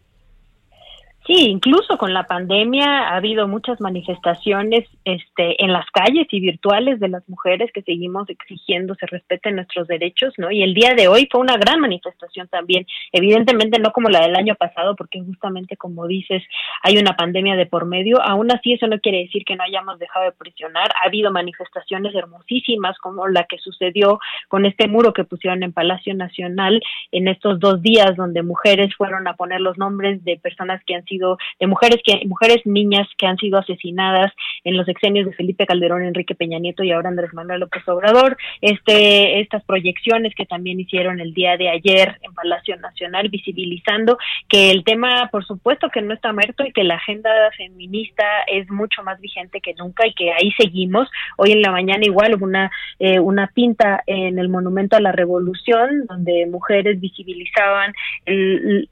Sí, incluso con la pandemia ha habido muchas manifestaciones este, en las calles y virtuales de las mujeres que seguimos exigiendo se respeten nuestros derechos, ¿no? Y el día de hoy fue una gran manifestación también, evidentemente no como la del año pasado, porque justamente como dices, hay una pandemia de por medio, aún así eso no quiere decir que no hayamos dejado de presionar, ha habido manifestaciones hermosísimas como la que sucedió con este muro que pusieron en Palacio Nacional en estos dos días donde mujeres fueron a poner los nombres de personas que han sido, de mujeres que, mujeres niñas que han sido asesinadas en los exenios de Felipe Calderón, Enrique Peña Nieto y ahora Andrés Manuel López Obrador, este, estas proyecciones que también hicieron el día de ayer en Palacio Nacional, visibilizando que el tema, por supuesto, que no está muerto y que la agenda feminista es mucho más vigente que nunca y que ahí seguimos. Hoy en la mañana igual hubo una, eh, una pinta en el Monumento a la Revolución, donde mujeres visibilizaban el,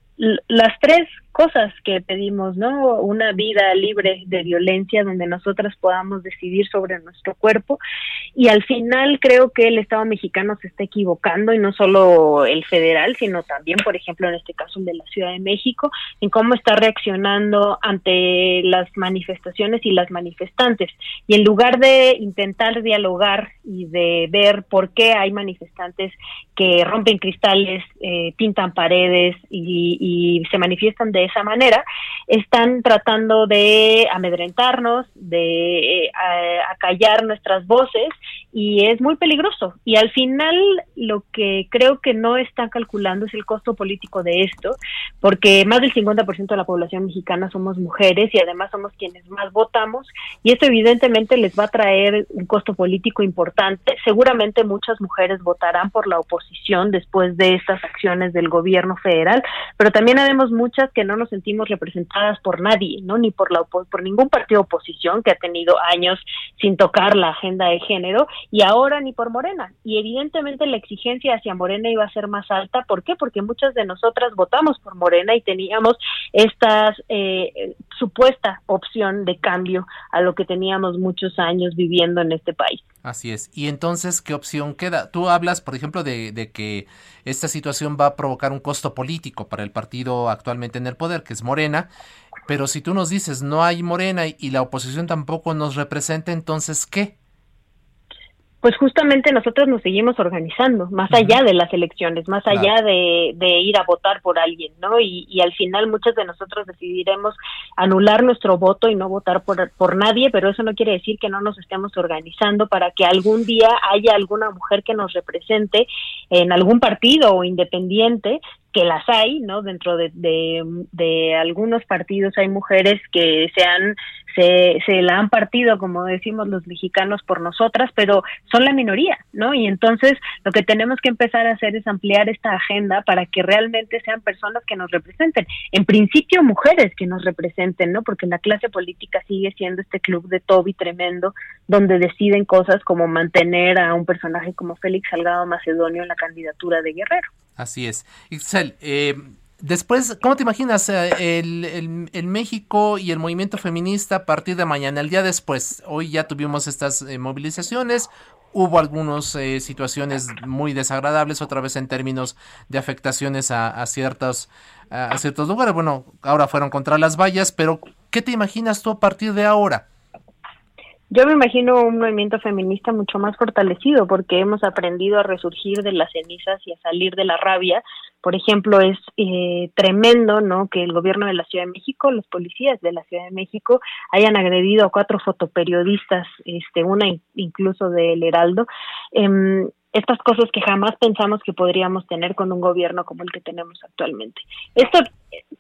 las tres cosas que pedimos, ¿no? Una vida libre de violencia donde nosotras podamos decidir sobre nuestro cuerpo y al final creo que el Estado mexicano se está equivocando y no solo el federal, sino también, por ejemplo, en este caso el de la Ciudad de México, en cómo está reaccionando ante las manifestaciones y las manifestantes. Y en lugar de intentar dialogar y de ver por qué hay manifestantes que rompen cristales, eh, pintan paredes y, y se manifiestan de de esa manera, están tratando de amedrentarnos, de eh, acallar nuestras voces y es muy peligroso. Y al final lo que creo que no están calculando es el costo político de esto, porque más del 50% de la población mexicana somos mujeres y además somos quienes más votamos y esto evidentemente les va a traer un costo político importante. Seguramente muchas mujeres votarán por la oposición después de estas acciones del gobierno federal, pero también haremos muchas que no nos sentimos representadas por nadie, ¿no? Ni por la por ningún partido oposición que ha tenido años sin tocar la agenda de género y ahora ni por Morena. Y evidentemente la exigencia hacia Morena iba a ser más alta. ¿Por qué? Porque muchas de nosotras votamos por Morena y teníamos esta eh, supuesta opción de cambio a lo que teníamos muchos años viviendo en este país. Así es. Y entonces, ¿qué opción queda? Tú hablas, por ejemplo, de, de, que esta situación va a provocar un costo político para el partido actualmente en el poder, que es Morena. Pero si tú nos dices no hay Morena y la oposición tampoco nos representa, entonces, ¿qué? Pues justamente nosotros nos seguimos organizando, más allá de las elecciones, más allá de, ir a votar por alguien, ¿no? Y, al final muchos de nosotros decidiremos anular nuestro voto y no votar por, por nadie, pero eso no quiere decir que no nos estemos organizando para que algún día haya alguna mujer que nos represente en algún partido o independiente que las hay, ¿no? Dentro de, de, algunos partidos hay mujeres que se han, se, se la han partido, como decimos los mexicanos, por nosotras, pero son la minoría, ¿no? Y entonces lo que tenemos que empezar a hacer es ampliar esta agenda para que realmente sean personas que nos representen. En principio, mujeres que nos representen, ¿no? Porque la clase política sigue siendo este club de Toby tremendo, donde deciden cosas como mantener a un personaje como Félix Salgado Macedonio en la candidatura de Guerrero. Así es. Ixel, eh, después, ¿cómo te imaginas eh, el, México y el movimiento feminista a partir de mañana, el día después? Hoy ya tuvimos estas eh, movilizaciones, hubo algunas situaciones muy desagradables, otra vez en términos de afectaciones a, ciertos, a ciertos lugares. Bueno, ahora fueron contra las vallas, pero ¿qué te imaginas tú a partir de ahora? Yo me imagino un movimiento feminista mucho más fortalecido porque hemos aprendido a resurgir de las cenizas y a salir de la rabia. Por ejemplo, es eh, tremendo, ¿no? Que el gobierno de la Ciudad de México, los policías de la Ciudad de México, hayan agredido a cuatro fotoperiodistas, este, una incluso del Heraldo. Eh, estas cosas que jamás pensamos que podríamos tener con un gobierno como el que tenemos actualmente. Esto,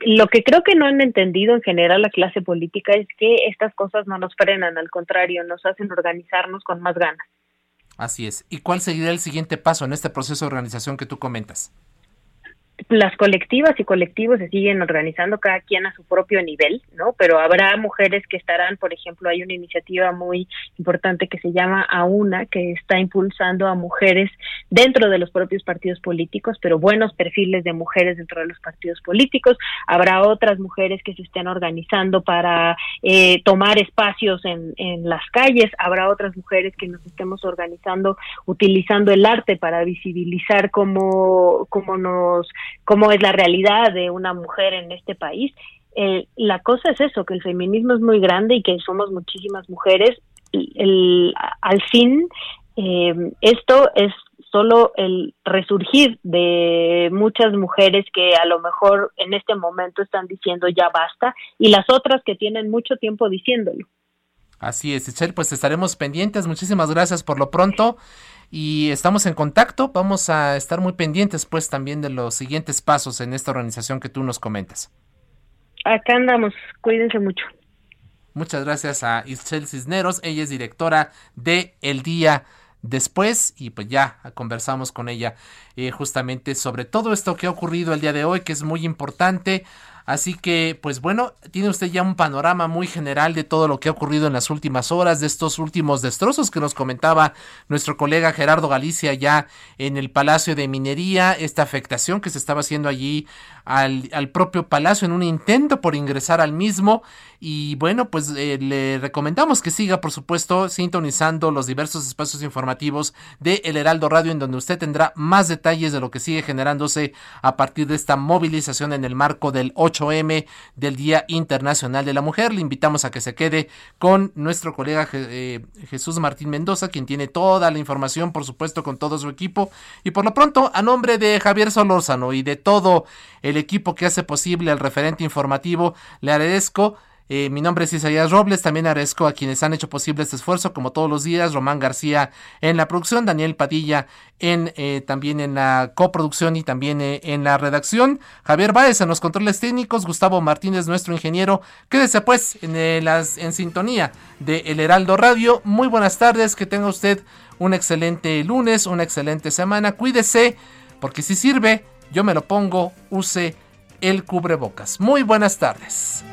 lo que creo que no han entendido en general la clase política es que estas cosas no nos frenan, al contrario, nos hacen organizarnos con más ganas. Así es. ¿Y cuál sería el siguiente paso en este proceso de organización que tú comentas? Las colectivas y colectivos se siguen organizando cada quien a su propio nivel, ¿no? Pero habrá mujeres que estarán, por ejemplo, hay una iniciativa muy importante que se llama AUNA, que está impulsando a mujeres dentro de los propios partidos políticos, pero buenos perfiles de mujeres dentro de los partidos políticos. Habrá otras mujeres que se estén organizando para eh, tomar espacios en, en las calles. Habrá otras mujeres que nos estemos organizando utilizando el arte para visibilizar cómo, cómo nos cómo es la realidad de una mujer en este país. La cosa es eso, que el feminismo es muy grande y que somos muchísimas mujeres. El, al fin, eh, esto es solo el resurgir de muchas mujeres que a lo mejor en este momento están diciendo ya basta y las otras que tienen mucho tiempo diciéndolo. Así es, Michelle, pues estaremos pendientes. Muchísimas gracias por lo pronto y estamos en contacto. Vamos a estar muy pendientes pues también de los siguientes pasos en esta organización que tú nos comentas. Acá andamos, cuídense mucho. Muchas gracias a Isabel Cisneros, ella es directora de El Día Después y pues ya conversamos con ella eh, justamente sobre todo esto que ha ocurrido el día de hoy, que es muy importante. Así que, pues bueno, tiene usted ya un panorama muy general de todo lo que ha ocurrido en las últimas horas, de estos últimos destrozos que nos comentaba nuestro colega Gerardo Galicia ya en el Palacio de Minería, esta afectación que se estaba haciendo allí al, al propio palacio en un intento por ingresar al mismo. Y bueno, pues eh, le recomendamos que siga, por supuesto, sintonizando los diversos espacios informativos de El Heraldo Radio, en donde usted tendrá más detalles de lo que sigue generándose a partir de esta movilización en el marco del 8M del Día Internacional de la Mujer. Le invitamos a que se quede con nuestro colega eh, Jesús Martín Mendoza, quien tiene toda la información, por supuesto, con todo su equipo. Y por lo pronto, a nombre de Javier Solórzano y de todo el equipo que hace posible el referente informativo, le agradezco Eh, mi nombre es Isaías Robles, también agradezco a quienes han hecho posible este esfuerzo, como todos los días, Román García en la producción, Daniel Padilla en eh, también en la coproducción y también eh, en la redacción, Javier Báez en los controles técnicos, Gustavo Martínez, nuestro ingeniero. Quédese pues en, las, en sintonía de El Heraldo Radio. Muy buenas tardes, que tenga usted un excelente lunes, una excelente semana. Cuídese, porque si sirve, yo me lo pongo, use el cubrebocas. Muy buenas tardes.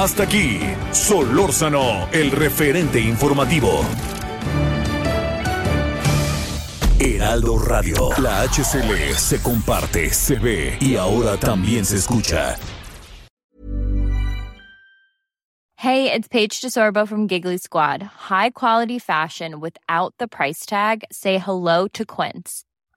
Hasta aquí, Solórzano, el referente informativo. Heraldo Radio, la HCL se comparte, se ve y ahora también se escucha. Hey, it's Paige DeSorbo from Giggly Squad. High quality fashion without the price tag. Say hello to Quince.